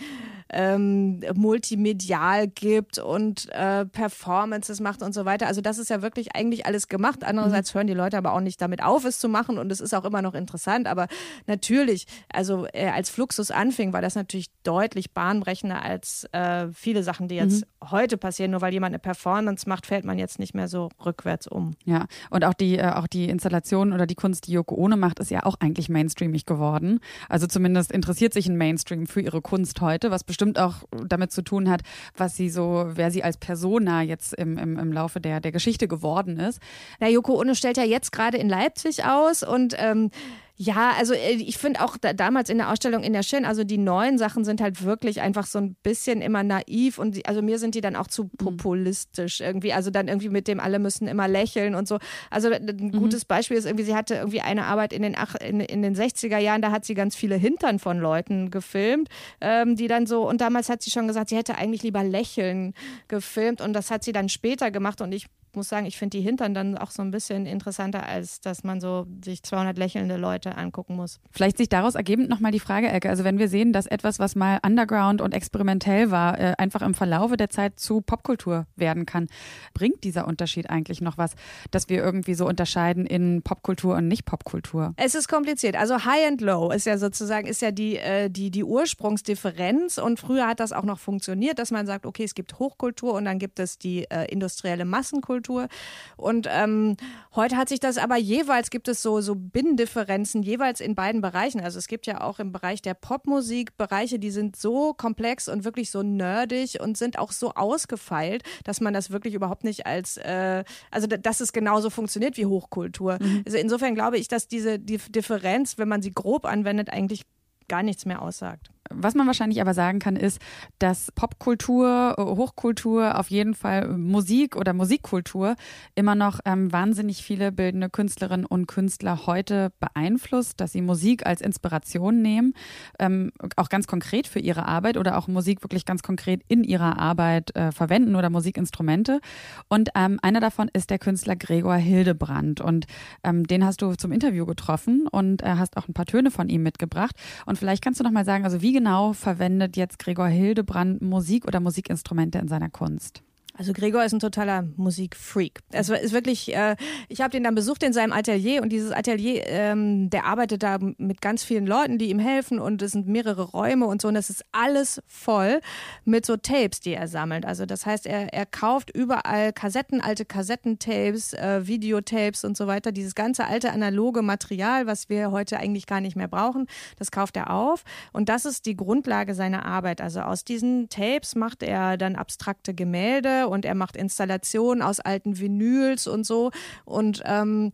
ähm, multimedial gibt und äh, Performances macht und so weiter. Also das ist ja wirklich eigentlich alles gemacht. Andererseits mhm. hören die Leute aber auch nicht damit auf, es zu machen und es ist auch immer noch interessant. Aber natürlich, also äh, als Fluxus anfing, war das natürlich deutlich bahnbrechender als äh, viele Sachen, die jetzt mhm. heute passieren. Nur weil jemand eine Performance macht, fällt man jetzt nicht mehr so rück rückwärts um. Ja, und auch die, äh, auch die Installation oder die Kunst, die Yoko Ono macht, ist ja auch eigentlich mainstreamig geworden. Also zumindest interessiert sich ein Mainstream für ihre Kunst heute, was bestimmt auch damit zu tun hat, was sie so, wer sie als Persona jetzt im, im, im Laufe der, der Geschichte geworden ist. Na, Yoko Ono stellt ja jetzt gerade in Leipzig aus und ähm, ja, also äh, ich finde auch da, damals in der Ausstellung in der Schön, also die neuen Sachen sind halt wirklich einfach so ein bisschen immer naiv und die, also mir sind die dann auch zu mhm. populistisch irgendwie. Also dann irgendwie mit dem alle müssen immer lächeln und so. Also ein mhm. gutes Beispiel ist irgendwie, sie hatte irgendwie eine Arbeit in den, ach, in, in den 60er Jahren, da hat sie ganz viele Hintern von Leuten gefilmt, ähm, die dann so, und damals hat sie schon gesagt, sie hätte eigentlich lieber Lächeln gefilmt und das hat sie dann später gemacht und ich muss sagen, ich finde die Hintern dann auch so ein bisschen interessanter, als dass man so sich 200 lächelnde Leute angucken muss. Vielleicht sich daraus ergebend nochmal die Frage, Elke, also wenn wir sehen, dass etwas, was mal underground und experimentell war, äh, einfach im Verlaufe der Zeit zu Popkultur werden kann, bringt dieser Unterschied eigentlich noch was, dass wir irgendwie so unterscheiden in Popkultur und nicht Popkultur? Es ist kompliziert. Also High and Low ist ja sozusagen, ist ja die, äh, die, die Ursprungsdifferenz und früher hat das auch noch funktioniert, dass man sagt, okay, es gibt Hochkultur und dann gibt es die äh, industrielle Massenkultur Popkultur. Und ähm, heute hat sich das aber jeweils, gibt es so, so Binnendifferenzen jeweils in beiden Bereichen. Also es gibt ja auch im Bereich der Popmusik Bereiche, die sind so komplex und wirklich so nerdig und sind auch so ausgefeilt, dass man das wirklich überhaupt nicht als, äh, also dass es genauso funktioniert wie Hochkultur. Mhm. Also insofern glaube ich, dass diese die Differenz, wenn man sie grob anwendet, eigentlich gar nichts mehr aussagt. Was man wahrscheinlich aber sagen kann, ist, dass Popkultur, Hochkultur, auf jeden Fall Musik oder Musikkultur immer noch ähm, wahnsinnig viele bildende Künstlerinnen und Künstler heute beeinflusst, dass sie Musik als Inspiration nehmen, ähm, auch ganz konkret für ihre Arbeit oder auch Musik wirklich ganz konkret in ihrer Arbeit äh, verwenden oder Musikinstrumente. Und ähm, einer davon ist der Künstler Gregor Hildebrand und ähm, den hast du zum Interview getroffen und äh, hast auch ein paar Töne von ihm mitgebracht. Und vielleicht kannst du noch mal sagen, also wie Wie genau verwendet jetzt Gregor Hildebrand Musik oder Musikinstrumente in seiner Kunst? Also Gregor ist ein totaler Musikfreak. Es ist wirklich, äh, ich habe den dann besucht in seinem Atelier und dieses Atelier, ähm, der arbeitet da mit ganz vielen Leuten, die ihm helfen und es sind mehrere Räume und so und das ist alles voll mit so Tapes, die er sammelt. Also das heißt, er, er kauft überall Kassetten, alte Kassettentapes, äh, Videotapes und so weiter. Dieses ganze alte analoge Material, was wir heute eigentlich gar nicht mehr brauchen, das kauft er auf und das ist die Grundlage seiner Arbeit. Also aus diesen Tapes macht er dann abstrakte Gemälde und er macht Installationen aus alten Vinyls und so. Und ähm,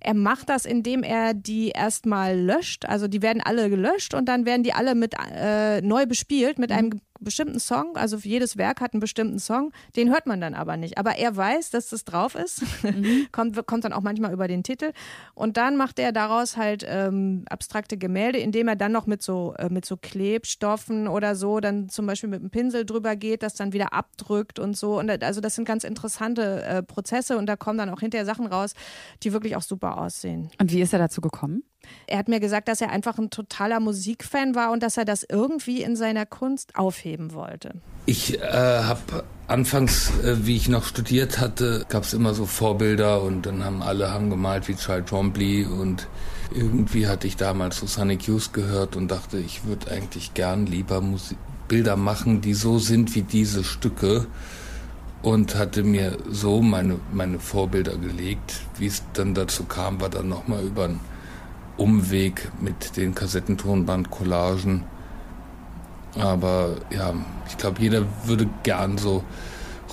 er macht das, indem er die erstmal löscht. Also die werden alle gelöscht und dann werden die alle mit äh, neu bespielt mit einem bestimmten Song, also jedes Werk hat einen bestimmten Song, den hört man dann aber nicht. Aber er weiß, dass das drauf ist, mhm. kommt, kommt dann auch manchmal über den Titel. Und dann macht er daraus halt ähm, abstrakte Gemälde, indem er dann noch mit so, äh, mit so Klebstoffen oder so, dann zum Beispiel mit einem Pinsel drüber geht, das dann wieder abdrückt und so. Und also das sind ganz interessante äh, Prozesse und da kommen dann auch hinterher Sachen raus, die wirklich auch super aussehen. Und wie ist er dazu gekommen? Er hat mir gesagt, dass er einfach ein totaler Musikfan war und dass er das irgendwie in seiner Kunst aufheben wollte. Ich äh, habe anfangs, äh, wie ich noch studiert hatte, gab es immer so Vorbilder und dann haben alle haben gemalt wie Charles Trombley und irgendwie hatte ich damals so Sonic Youth gehört und dachte, ich würde eigentlich gern lieber Musik Bilder machen, die so sind wie diese Stücke und hatte mir so meine, meine Vorbilder gelegt. Wie es dann dazu kam, war dann nochmal über ein Umweg mit den Kassettentonband-Collagen. Aber ja, ich glaube, jeder würde gern so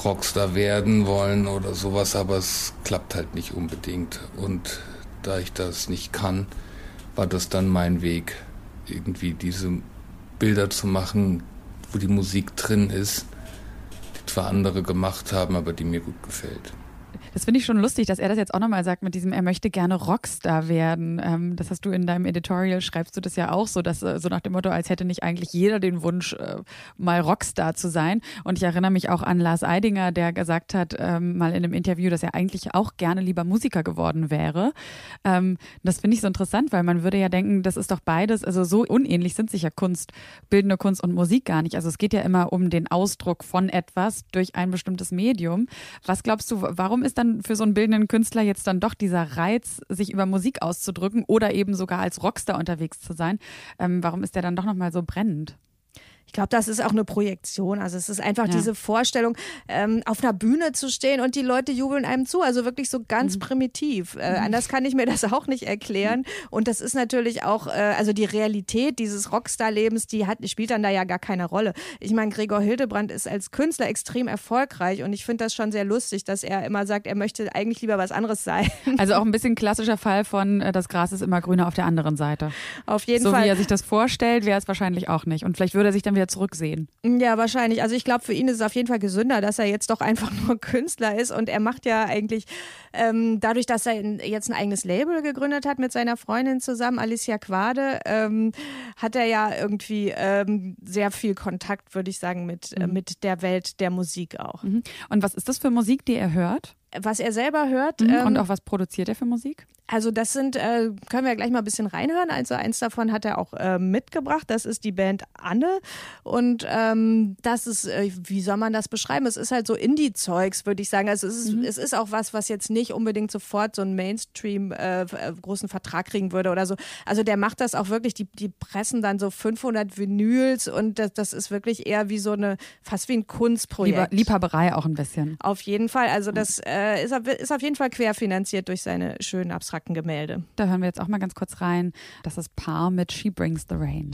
Rockstar werden wollen oder sowas, aber es klappt halt nicht unbedingt. Und da ich das nicht kann, war das dann mein Weg, irgendwie diese Bilder zu machen, wo die Musik drin ist, die zwar andere gemacht haben, aber die mir gut gefällt. Das finde ich schon lustig, dass er das jetzt auch nochmal sagt mit diesem, er möchte gerne Rockstar werden. Ähm, das hast du in deinem Editorial, schreibst du das ja auch so, dass äh, so nach dem Motto, als hätte nicht eigentlich jeder den Wunsch, äh, mal Rockstar zu sein. Und ich erinnere mich auch an Lars Eidinger, der gesagt hat, ähm, mal in einem Interview, dass er eigentlich auch gerne lieber Musiker geworden wäre. Ähm, das finde ich so interessant, weil man würde ja denken, das ist doch beides, also so unähnlich sind sich ja Kunst, bildende Kunst und Musik gar nicht. Also es geht ja immer um den Ausdruck von etwas durch ein bestimmtes Medium. Was glaubst du, warum ist dann für so einen bildenden Künstler jetzt dann doch dieser Reiz, sich über Musik auszudrücken oder eben sogar als Rockstar unterwegs zu sein? Ähm, warum ist der dann doch nochmal so brennend? Ich glaube, das ist auch eine Projektion. Also es ist einfach ja. diese Vorstellung, ähm, auf einer Bühne zu stehen und die Leute jubeln einem zu. Also wirklich so ganz mhm. primitiv. Äh, mhm. Anders kann ich mir das auch nicht erklären. Und das ist natürlich auch, äh, also die Realität dieses Rockstar-Lebens, die hat, spielt dann da ja gar keine Rolle. Ich meine, Gregor Hildebrand ist als Künstler extrem erfolgreich und ich finde das schon sehr lustig, dass er immer sagt, er möchte eigentlich lieber was anderes sein. Also auch ein bisschen klassischer Fall von, äh, das Gras ist immer grüner auf der anderen Seite. Auf jeden so Fall. So wie er sich das vorstellt, wäre es wahrscheinlich auch nicht. Und vielleicht würde er sich dann wieder zurücksehen. Ja, wahrscheinlich. Also ich glaube, für ihn ist es auf jeden Fall gesünder, dass er jetzt doch einfach nur Künstler ist und er macht ja eigentlich ähm, dadurch, dass er jetzt ein eigenes Label gegründet hat mit seiner Freundin zusammen, Alicia Quade, ähm, hat er ja irgendwie ähm, sehr viel Kontakt, würde ich sagen, mit, äh, mhm. äh, mit der Welt der Musik auch. Mhm. Und was ist das für Musik, die er hört? Was er selber hört. Mhm. Und ähm, auch was produziert er für Musik? Also das sind, äh, können wir gleich mal ein bisschen reinhören. Also eins davon hat er auch äh, mitgebracht. Das ist die Band Anne. Und ähm, das ist, äh, wie soll man das beschreiben? Es ist halt so Indie-Zeugs, würde ich sagen. Also es ist, mhm. es ist auch was, was jetzt nicht unbedingt sofort so einen Mainstream äh, äh großen Vertrag kriegen würde oder so. Also der macht das auch wirklich, die, die pressen dann so 500 Vinyls und das, das ist wirklich eher wie so eine, fast wie ein Kunstprojekt. Liebhaberei auch ein bisschen. Auf jeden Fall. Also das äh, ist, ist auf jeden Fall querfinanziert durch seine schönen abstrakten abstrakten Gemälde. Da hören wir jetzt auch mal ganz kurz rein. Das ist Paar mit She Brings the Rain.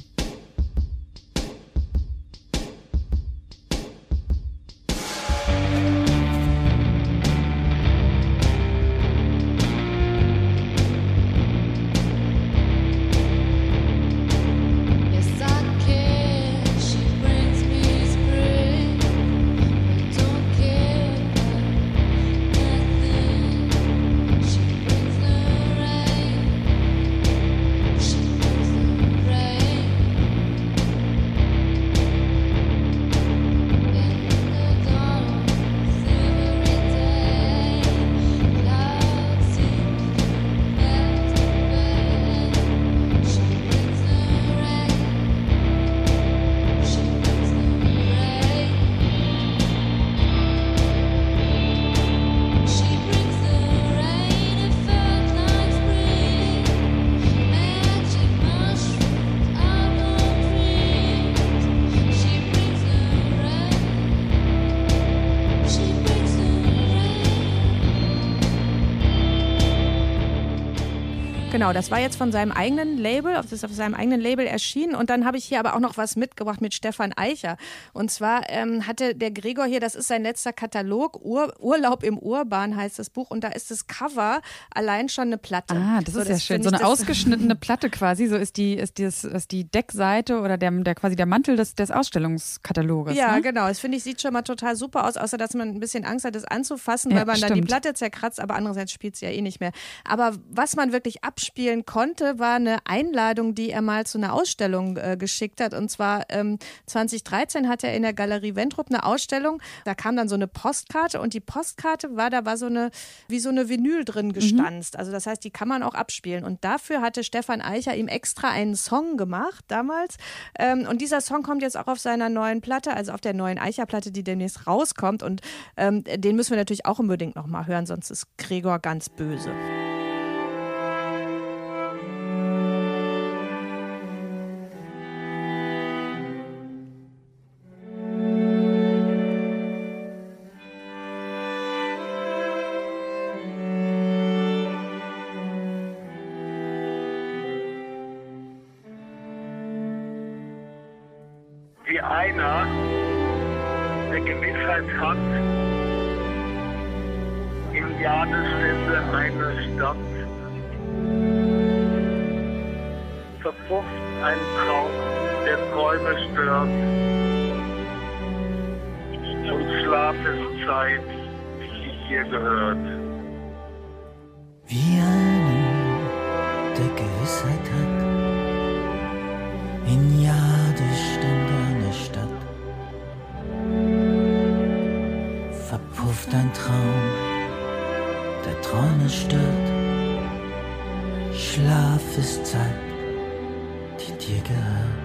Genau, das war jetzt von seinem eigenen Label, das ist auf seinem eigenen Label erschienen. Und dann habe ich hier aber auch noch was mitgebracht mit Stefan Eicher. Und zwar ähm, hatte der Gregor hier, das ist sein letzter Katalog, Ur Urlaub im Urban heißt das Buch. Und da ist das Cover allein schon eine Platte. Ah, das so, ist ja schön. So eine ausgeschnittene Platte quasi. So ist die, ist die, ist die Deckseite oder der, der quasi der Mantel des, des Ausstellungskataloges. Ja, ne? genau. Das finde ich sieht schon mal total super aus, außer dass man ein bisschen Angst hat, es anzufassen, Ja, weil man dann die stimmt. Platte zerkratzt, aber andererseits spielt sie ja eh nicht mehr. Aber was man wirklich abspielen konnte, war eine Einladung, die er mal zu einer Ausstellung äh, geschickt hat. Und zwar ähm, 2013 hat er in der Galerie Wentrup eine Ausstellung. Da kam dann so eine Postkarte und die Postkarte war, da war so eine, wie so eine Vinyl drin gestanzt. Also das heißt, die kann man auch abspielen. Und dafür hatte Stefan Eicher ihm extra einen Song gemacht damals. Ähm, und dieser Song kommt jetzt auch auf seiner neuen Platte, also auf der neuen Eicher-Platte, die demnächst rauskommt. Und ähm, den müssen wir natürlich auch unbedingt nochmal hören, sonst ist Gregor ganz böse. Verpufft ein Traum, der Träume stört und Schlafenszeit, die hier gehört. Wie einer, der Gewissheit hat, in Jadestunde einer Stadt verpufft ein Traum, der Träume stört. Schlaf ist Zeit, die dir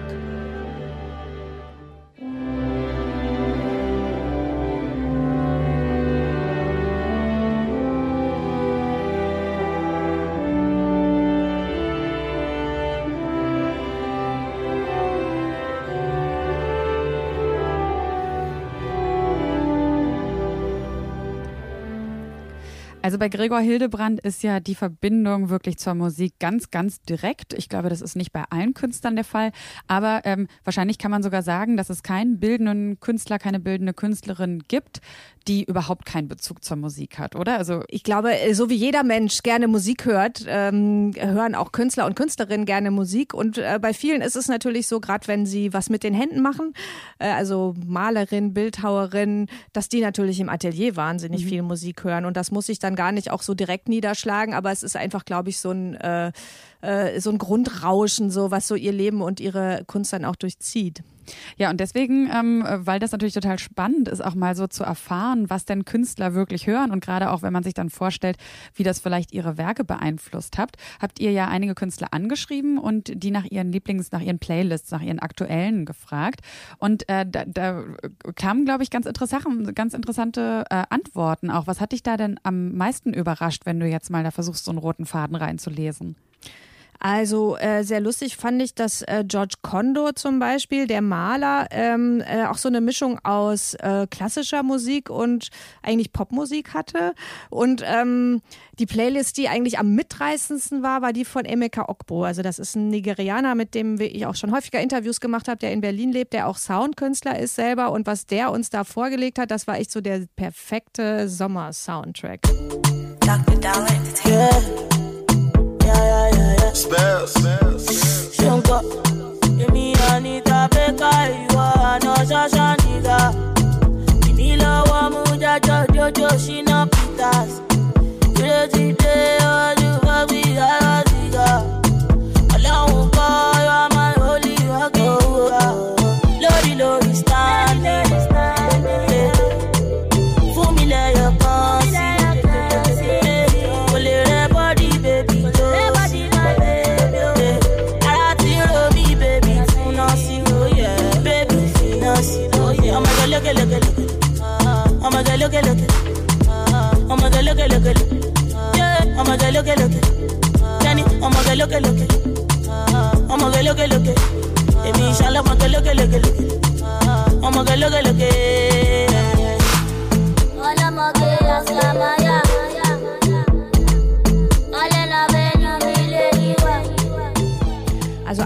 bei Gregor Hildebrand ist ja die Verbindung wirklich zur Musik ganz, ganz direkt. Ich glaube, das ist nicht bei allen Künstlern der Fall. Aber ähm, wahrscheinlich kann man sogar sagen, dass es keinen bildenden Künstler, keine bildende Künstlerin gibt, die überhaupt keinen Bezug zur Musik hat, oder? Also Ich glaube, äh, so wie jeder Mensch gerne Musik hört, ähm, hören auch Künstler und Künstlerinnen gerne Musik. Und äh, bei vielen ist es natürlich so, gerade wenn sie was mit den Händen machen, äh, also Malerin, Bildhauerin, dass die natürlich im Atelier wahnsinnig viel Musik hören. Und das muss sich dann gar nicht auch so direkt niederschlagen, aber es ist einfach, glaube ich, so ein, äh, äh, so ein Grundrauschen, so was so ihr Leben und ihre Kunst dann auch durchzieht. Ja, und deswegen, ähm, weil das natürlich total spannend ist, auch mal so zu erfahren, was denn Künstler wirklich hören und gerade auch, wenn man sich dann vorstellt, wie das vielleicht ihre Werke beeinflusst habt, habt ihr ja einige Künstler angeschrieben und die nach ihren Lieblings-, nach ihren Playlists, nach ihren aktuellen gefragt. Und äh, da, da kamen, glaube ich, ganz interessante, ganz interessante äh, Antworten auch. Was hat dich da denn am meisten überrascht, wenn du jetzt mal da versuchst, so einen roten Faden reinzulesen? Also äh, sehr lustig fand ich, dass äh, George Kondo zum Beispiel, der Maler, ähm, äh, auch so eine Mischung aus äh, klassischer Musik und eigentlich Popmusik hatte. Und ähm, die Playlist, die eigentlich am mitreißendsten war, war die von Emeka Okbo. Also das ist ein Nigerianer, mit dem ich auch schon häufiger Interviews gemacht habe, der in Berlin lebt, der auch Soundkünstler ist selber. Und was der uns da vorgelegt hat, das war echt so der perfekte Sommer-Soundtrack. Dr. Dollar Spells. Shanka. Give me Anita Baker, you are no Shasha nigga. Inilo wa muja jojo she shina pitas. look, look, look.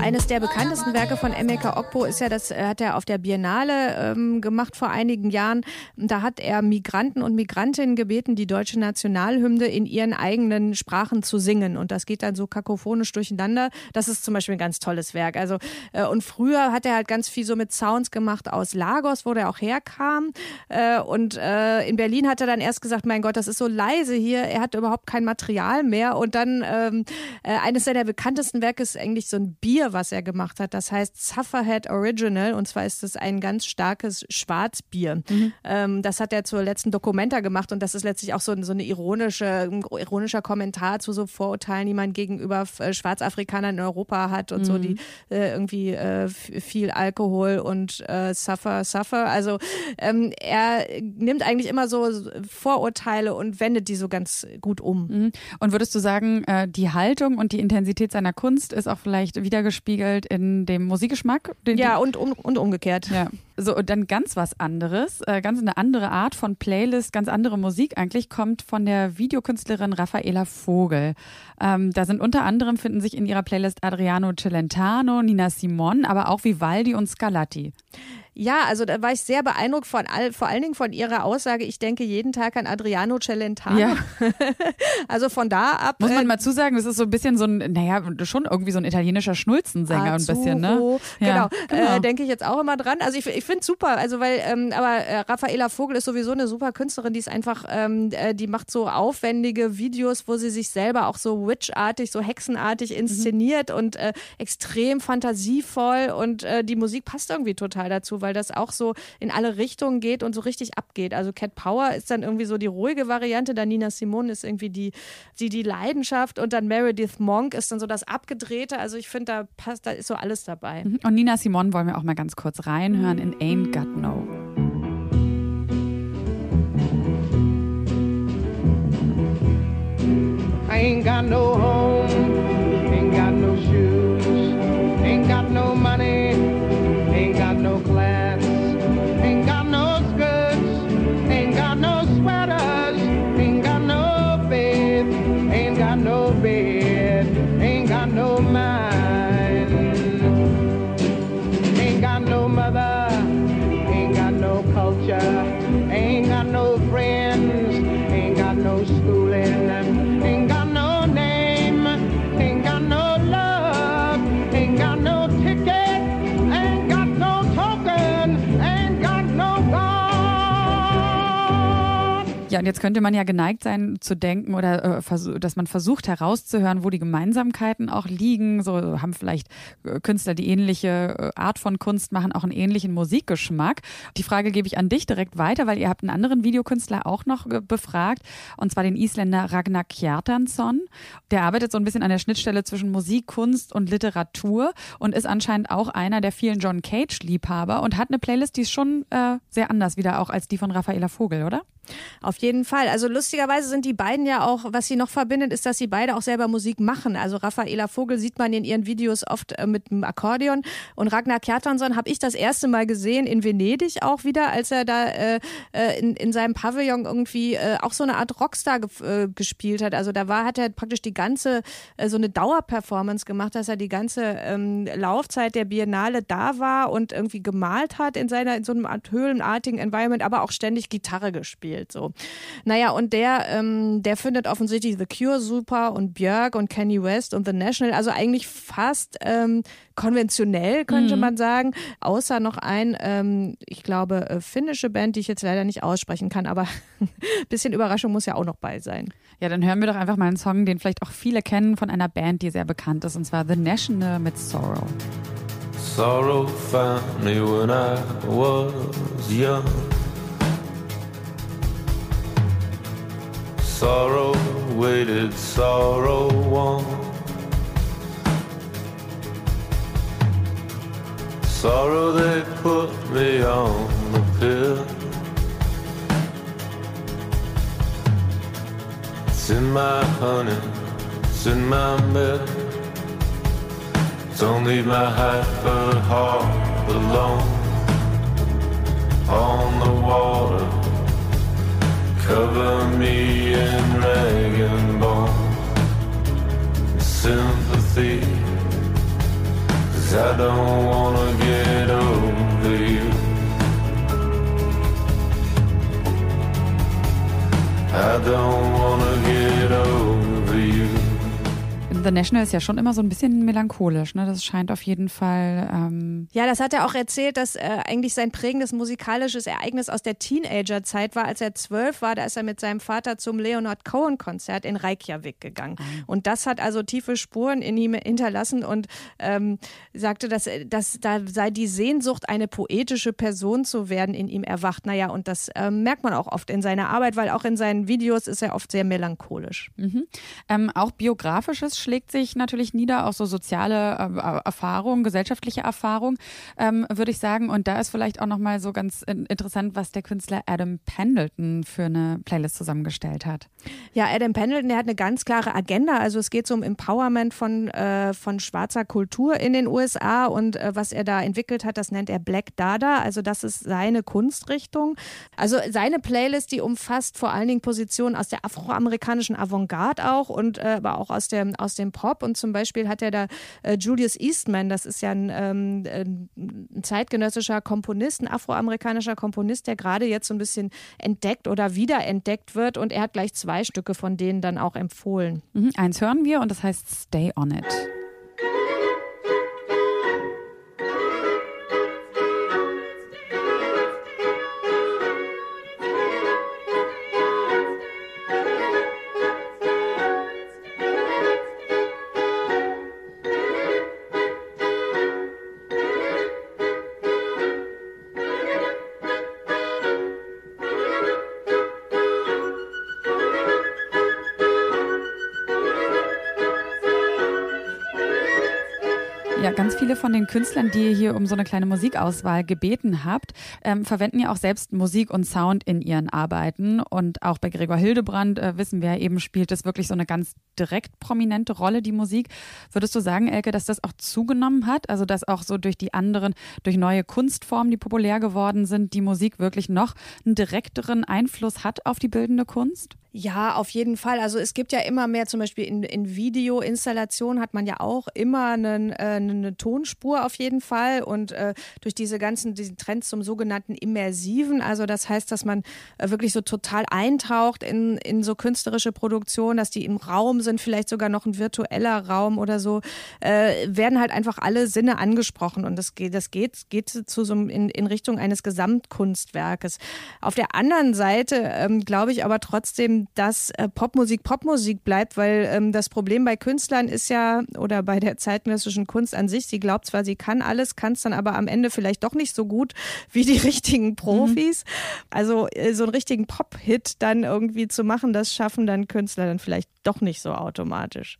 Eines der bekanntesten Werke von Emeka Okpo ist ja, das äh, hat er auf der Biennale ähm, gemacht vor einigen Jahren. Da hat er Migranten und Migrantinnen gebeten, die deutsche Nationalhymne in ihren eigenen Sprachen zu singen. Und das geht dann so kakophonisch durcheinander. Das ist zum Beispiel ein ganz tolles Werk. Also, äh, und früher hat er halt ganz viel so mit Sounds gemacht aus Lagos, wo der auch herkam. Äh, und äh, in Berlin hat er dann erst gesagt, mein Gott, das ist so leise hier. Er hat überhaupt kein Material mehr. Und dann ähm, äh, eines seiner bekanntesten Werke ist eigentlich so ein Bier, was er gemacht hat. Das heißt Sufferhead Original. Und zwar ist es ein ganz starkes Schwarzbier. Mhm. Ähm, das hat er zur letzten Dokumenta gemacht. Und das ist letztlich auch so, so eine ironische, ein ironischer Kommentar zu so Vorurteilen, die man gegenüber äh, Schwarzafrikanern in Europa hat und mhm. so, die äh, irgendwie äh, viel Alkohol und äh, Suffer, Suffer. Also ähm, er nimmt eigentlich immer so Vorurteile und wendet die so ganz gut um. Mhm. Und würdest du sagen, äh, die Haltung und die Intensität seiner Kunst ist auch vielleicht wiedergespiegelt in dem Musikgeschmack? ja, und, um, und umgekehrt. Ja. So, und dann ganz was anderes, äh, ganz eine andere Art von Playlist, ganz andere Musik eigentlich, kommt von der Videokünstlerin Raffaela Vogel. Ähm, da sind unter anderem finden sich in ihrer Playlist Adriano Celentano, Nina Simon, aber auch Vivaldi und Scarlatti. Ja, also da war ich sehr beeindruckt von all, vor allen Dingen von ihrer Aussage, ich denke jeden Tag an Adriano Celentano. Ja. also von da ab. Muss man äh, mal zusagen, das ist so ein bisschen so ein, naja, schon irgendwie so ein italienischer Schnulzensänger ein bisschen, ne? Ja, genau. genau. Äh, denke ich jetzt auch immer dran. Also ich, ich finde es super, also weil, ähm, aber äh, Raffaela Vogel ist sowieso eine super Künstlerin, die ist einfach, ähm, äh, die macht so aufwendige Videos, wo sie sich selber auch so witchartig, so hexenartig mhm. inszeniert mhm. und äh, extrem fantasievoll und äh, die Musik passt irgendwie total dazu, weil das auch so in alle Richtungen geht und so richtig abgeht. Also Cat Power ist dann irgendwie so die ruhige Variante, dann Nina Simone ist irgendwie die, die, die Leidenschaft und dann Meredith Monk ist dann so das Abgedrehte. Also ich finde, da passt, da ist so alles dabei. Mhm. Und Nina Simone wollen wir auch mal ganz kurz reinhören in Ain't Got No. I ain't got no home, Ja, und jetzt könnte man ja geneigt sein zu denken oder äh, dass man versucht herauszuhören, wo die Gemeinsamkeiten auch liegen. So haben vielleicht äh, Künstler, die ähnliche äh, Art von Kunst machen, auch einen ähnlichen Musikgeschmack. Die Frage gebe ich an dich direkt weiter, weil ihr habt einen anderen Videokünstler auch noch befragt, und zwar den Isländer Ragnar Kjartansson. Der arbeitet so ein bisschen an der Schnittstelle zwischen Musik, Kunst und Literatur und ist anscheinend auch einer der vielen John Cage-Liebhaber und hat eine Playlist, die ist schon äh, sehr anders wieder auch als die von Raffaella Vogel, oder? Auf jeden Fall. Also lustigerweise sind die beiden ja auch, was sie noch verbindet, ist, dass sie beide auch selber Musik machen. Also Raffaela Vogel sieht man in ihren Videos oft äh, mit dem Akkordeon und Ragnar Kjartansson habe ich das erste Mal gesehen in Venedig auch wieder, als er da äh, äh in, in seinem Pavillon irgendwie äh, auch so eine Art Rockstar ge äh, gespielt hat. Also da war, hat er praktisch die ganze, äh, so eine Dauerperformance gemacht, dass er die ganze ähm, Laufzeit der Biennale da war und irgendwie gemalt hat in seiner, in so einem Art höhlenartigen Environment, aber auch ständig Gitarre gespielt. So. Naja, und der, ähm, der findet offensichtlich The Cure super und Björk und Kanye West und The National, also eigentlich fast ähm, konventionell, könnte mhm. man sagen. Außer noch ein, ähm, ich glaube, äh, finnische Band, die ich jetzt leider nicht aussprechen kann, aber ein bisschen Überraschung muss ja auch noch bei sein. Ja, dann hören wir doch einfach mal einen Song, den vielleicht auch viele kennen von einer Band, die sehr bekannt ist, und zwar The National mit Sorrow. Sorrow found me when I was young. Sorrow waited, sorrow won. Sorrow they put me on the pill. It's in my honey, it's in my milk. Don't leave my hyper heart alone Cover me in rag and bone Sympathy Cause I don't wanna get over you. I don't wanna get over. The National ist ja schon immer so ein bisschen melancholisch, ne? Das scheint auf jeden Fall. Ähm Ja, das hat er auch erzählt, dass äh, eigentlich sein prägendes musikalisches Ereignis aus der Teenagerzeit war. Als er zwölf war, da ist er mit seinem Vater zum Leonard Cohen-Konzert in Reykjavik gegangen. Und das hat also tiefe Spuren in ihm hinterlassen und ähm, sagte, dass, dass da sei die Sehnsucht, eine poetische Person zu werden, in ihm erwacht. Naja, und das ähm, merkt man auch oft in seiner Arbeit, weil auch in seinen Videos ist er oft sehr melancholisch. Mhm. Ähm, auch biografisches schlägt sich natürlich nieder, auch so soziale äh, Erfahrung, gesellschaftliche Erfahrung, ähm, würde ich sagen. Und da ist vielleicht auch nochmal so ganz in interessant, was der Künstler Adam Pendleton für eine Playlist zusammengestellt hat. Ja, Adam Pendleton, der hat eine ganz klare Agenda. Also es geht so um Empowerment von, äh, von schwarzer Kultur in den USA und äh, was er da entwickelt hat, das nennt er Black Dada. Also das ist seine Kunstrichtung. Also seine Playlist, die umfasst vor allen Dingen Positionen aus der afroamerikanischen Avantgarde auch und äh, aber auch aus dem, aus dem Pop. Und zum Beispiel hat er da äh, Julius Eastman, das ist ja ein, ähm, ein zeitgenössischer Komponist, ein afroamerikanischer Komponist, der gerade jetzt so ein bisschen entdeckt oder wiederentdeckt wird. Und er hat gleich zwei Stücke von denen dann auch empfohlen. Mhm, eins hören wir und das heißt Stay on It. Viele von den Künstlern, die ihr hier um so eine kleine Musikauswahl gebeten habt, ähm, verwenden ja auch selbst Musik und Sound in ihren Arbeiten. Und auch bei Gregor Hildebrand äh, wissen wir eben, spielt das wirklich so eine ganz direkt prominente Rolle, die Musik. Würdest du sagen, Elke, dass das auch zugenommen hat? Also, dass auch so durch die anderen, durch neue Kunstformen, die populär geworden sind, die Musik wirklich noch einen direkteren Einfluss hat auf die bildende Kunst? Ja, auf jeden Fall. Also es gibt ja immer mehr, zum Beispiel in, in Videoinstallationen hat man ja auch immer einen, äh, eine Tonspur auf jeden Fall. Und äh, durch diese ganzen diesen Trends zum sogenannten Immersiven, also das heißt, dass man äh, wirklich so total eintaucht in, in so künstlerische Produktionen, dass die im Raum sind, vielleicht sogar noch ein virtueller Raum oder so, äh, werden halt einfach alle Sinne angesprochen. Und das geht, das geht, geht zu so in, in Richtung eines Gesamtkunstwerkes. Auf der anderen Seite ähm, glaube ich aber trotzdem, dass äh, Popmusik Popmusik bleibt, weil ähm, das Problem bei Künstlern ist ja, oder bei der zeitgenössischen Kunst an sich, sie glaubt zwar, sie kann alles, kann es dann aber am Ende vielleicht doch nicht so gut wie die richtigen Profis. Also äh, so einen richtigen Pop-Hit dann irgendwie zu machen, das schaffen dann Künstler dann vielleicht doch nicht so automatisch.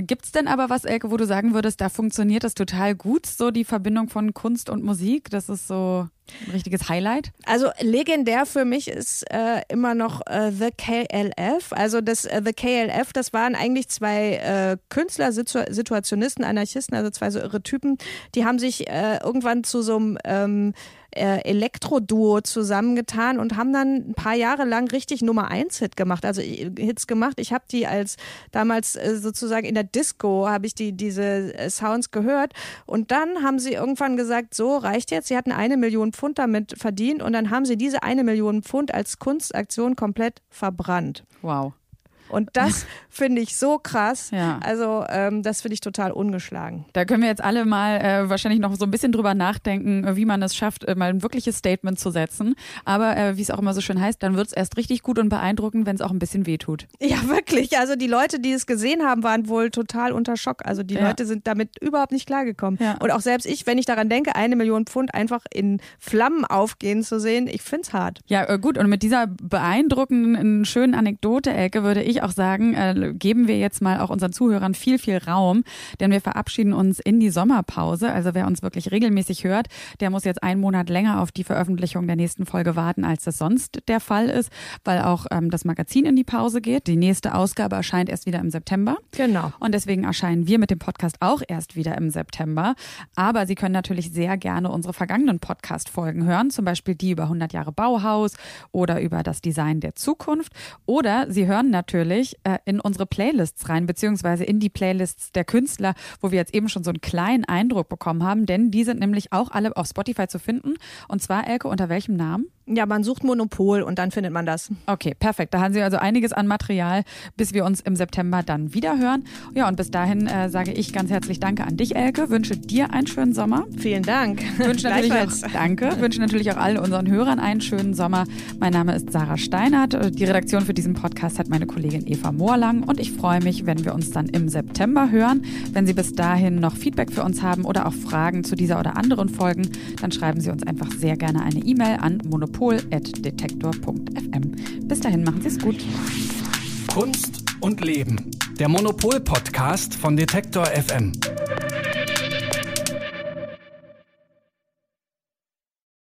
Gibt es denn aber was, Elke, wo du sagen würdest, da funktioniert das total gut, so die Verbindung von Kunst und Musik? Das ist so ein richtiges Highlight? Also legendär für mich ist äh, immer noch äh, The KLF. Also das äh, The KLF, das waren eigentlich zwei äh, Künstler, Situ Situationisten, Anarchisten, also zwei so irre Typen. Die haben sich äh, irgendwann zu so einem ähm, äh, Elektro-Duo zusammengetan und haben dann ein paar Jahre lang richtig Nummer eins Hit gemacht, also äh, Hits gemacht. Ich habe die als damals äh, sozusagen in der Disco habe ich die diese äh, Sounds gehört und dann haben sie irgendwann gesagt, so reicht jetzt. Sie hatten eine Million Pfund damit verdient und dann haben sie diese eine Million Pfund als Kunstaktion komplett verbrannt. Wow. Und das finde ich so krass. Ja. Also ähm, das finde ich total ungeschlagen. Da können wir jetzt alle mal äh, wahrscheinlich noch so ein bisschen drüber nachdenken, äh, wie man es schafft, äh, mal ein wirkliches Statement zu setzen. Aber äh, wie es auch immer so schön heißt, dann wird es erst richtig gut und beeindruckend, wenn es auch ein bisschen wehtut. Ja, wirklich. Also die Leute, die es gesehen haben, waren wohl total unter Schock. Also die Ja. Leute sind damit überhaupt nicht klargekommen. Ja. Und auch selbst ich, wenn ich daran denke, eine Million Pfund einfach in Flammen aufgehen zu sehen, ich finde es hart. Ja, äh, gut. Und mit dieser beeindruckenden, schönen Anekdote, Elke, würde ich auch sagen, äh, geben wir jetzt mal auch unseren Zuhörern viel, viel Raum, denn wir verabschieden uns in die Sommerpause. Also wer uns wirklich regelmäßig hört, der muss jetzt einen Monat länger auf die Veröffentlichung der nächsten Folge warten, als das sonst der Fall ist, weil auch ähm, das Magazin in die Pause geht. Die nächste Ausgabe erscheint erst wieder im September. Genau. Und deswegen erscheinen wir mit dem Podcast auch erst wieder im September. Aber Sie können natürlich sehr gerne unsere vergangenen Podcast-Folgen hören, zum Beispiel die über 100 Jahre Bauhaus oder über das Design der Zukunft. Oder Sie hören natürlich natürlich äh, in unsere Playlists rein, beziehungsweise in die Playlists der Künstler, wo wir jetzt eben schon so einen kleinen Eindruck bekommen haben, denn die sind nämlich auch alle auf Spotify zu finden. Und zwar, Elke, unter welchem Namen? Ja, man sucht Monopol und dann findet man das. Okay, perfekt. Da haben Sie also einiges an Material, bis wir uns im September dann wieder hören. Ja, und bis dahin äh, sage ich ganz herzlich Danke an dich, Elke. Wünsche dir einen schönen Sommer. Vielen Dank. Wünsche natürlich auch, danke. Wünsche natürlich auch all unseren Hörern einen schönen Sommer. Mein Name ist Sarah Steinert. Die Redaktion für diesen Podcast hat meine Kollegin Eva Moorlang und ich freue mich, wenn wir uns dann im September hören. Wenn Sie bis dahin noch Feedback für uns haben oder auch Fragen zu dieser oder anderen Folgen, dann schreiben Sie uns einfach sehr gerne eine E-Mail an monopol monopol.detektor.fm. Bis dahin machen Sie es gut. Kunst und Leben. Der Monopol-Podcast von Detektor FM.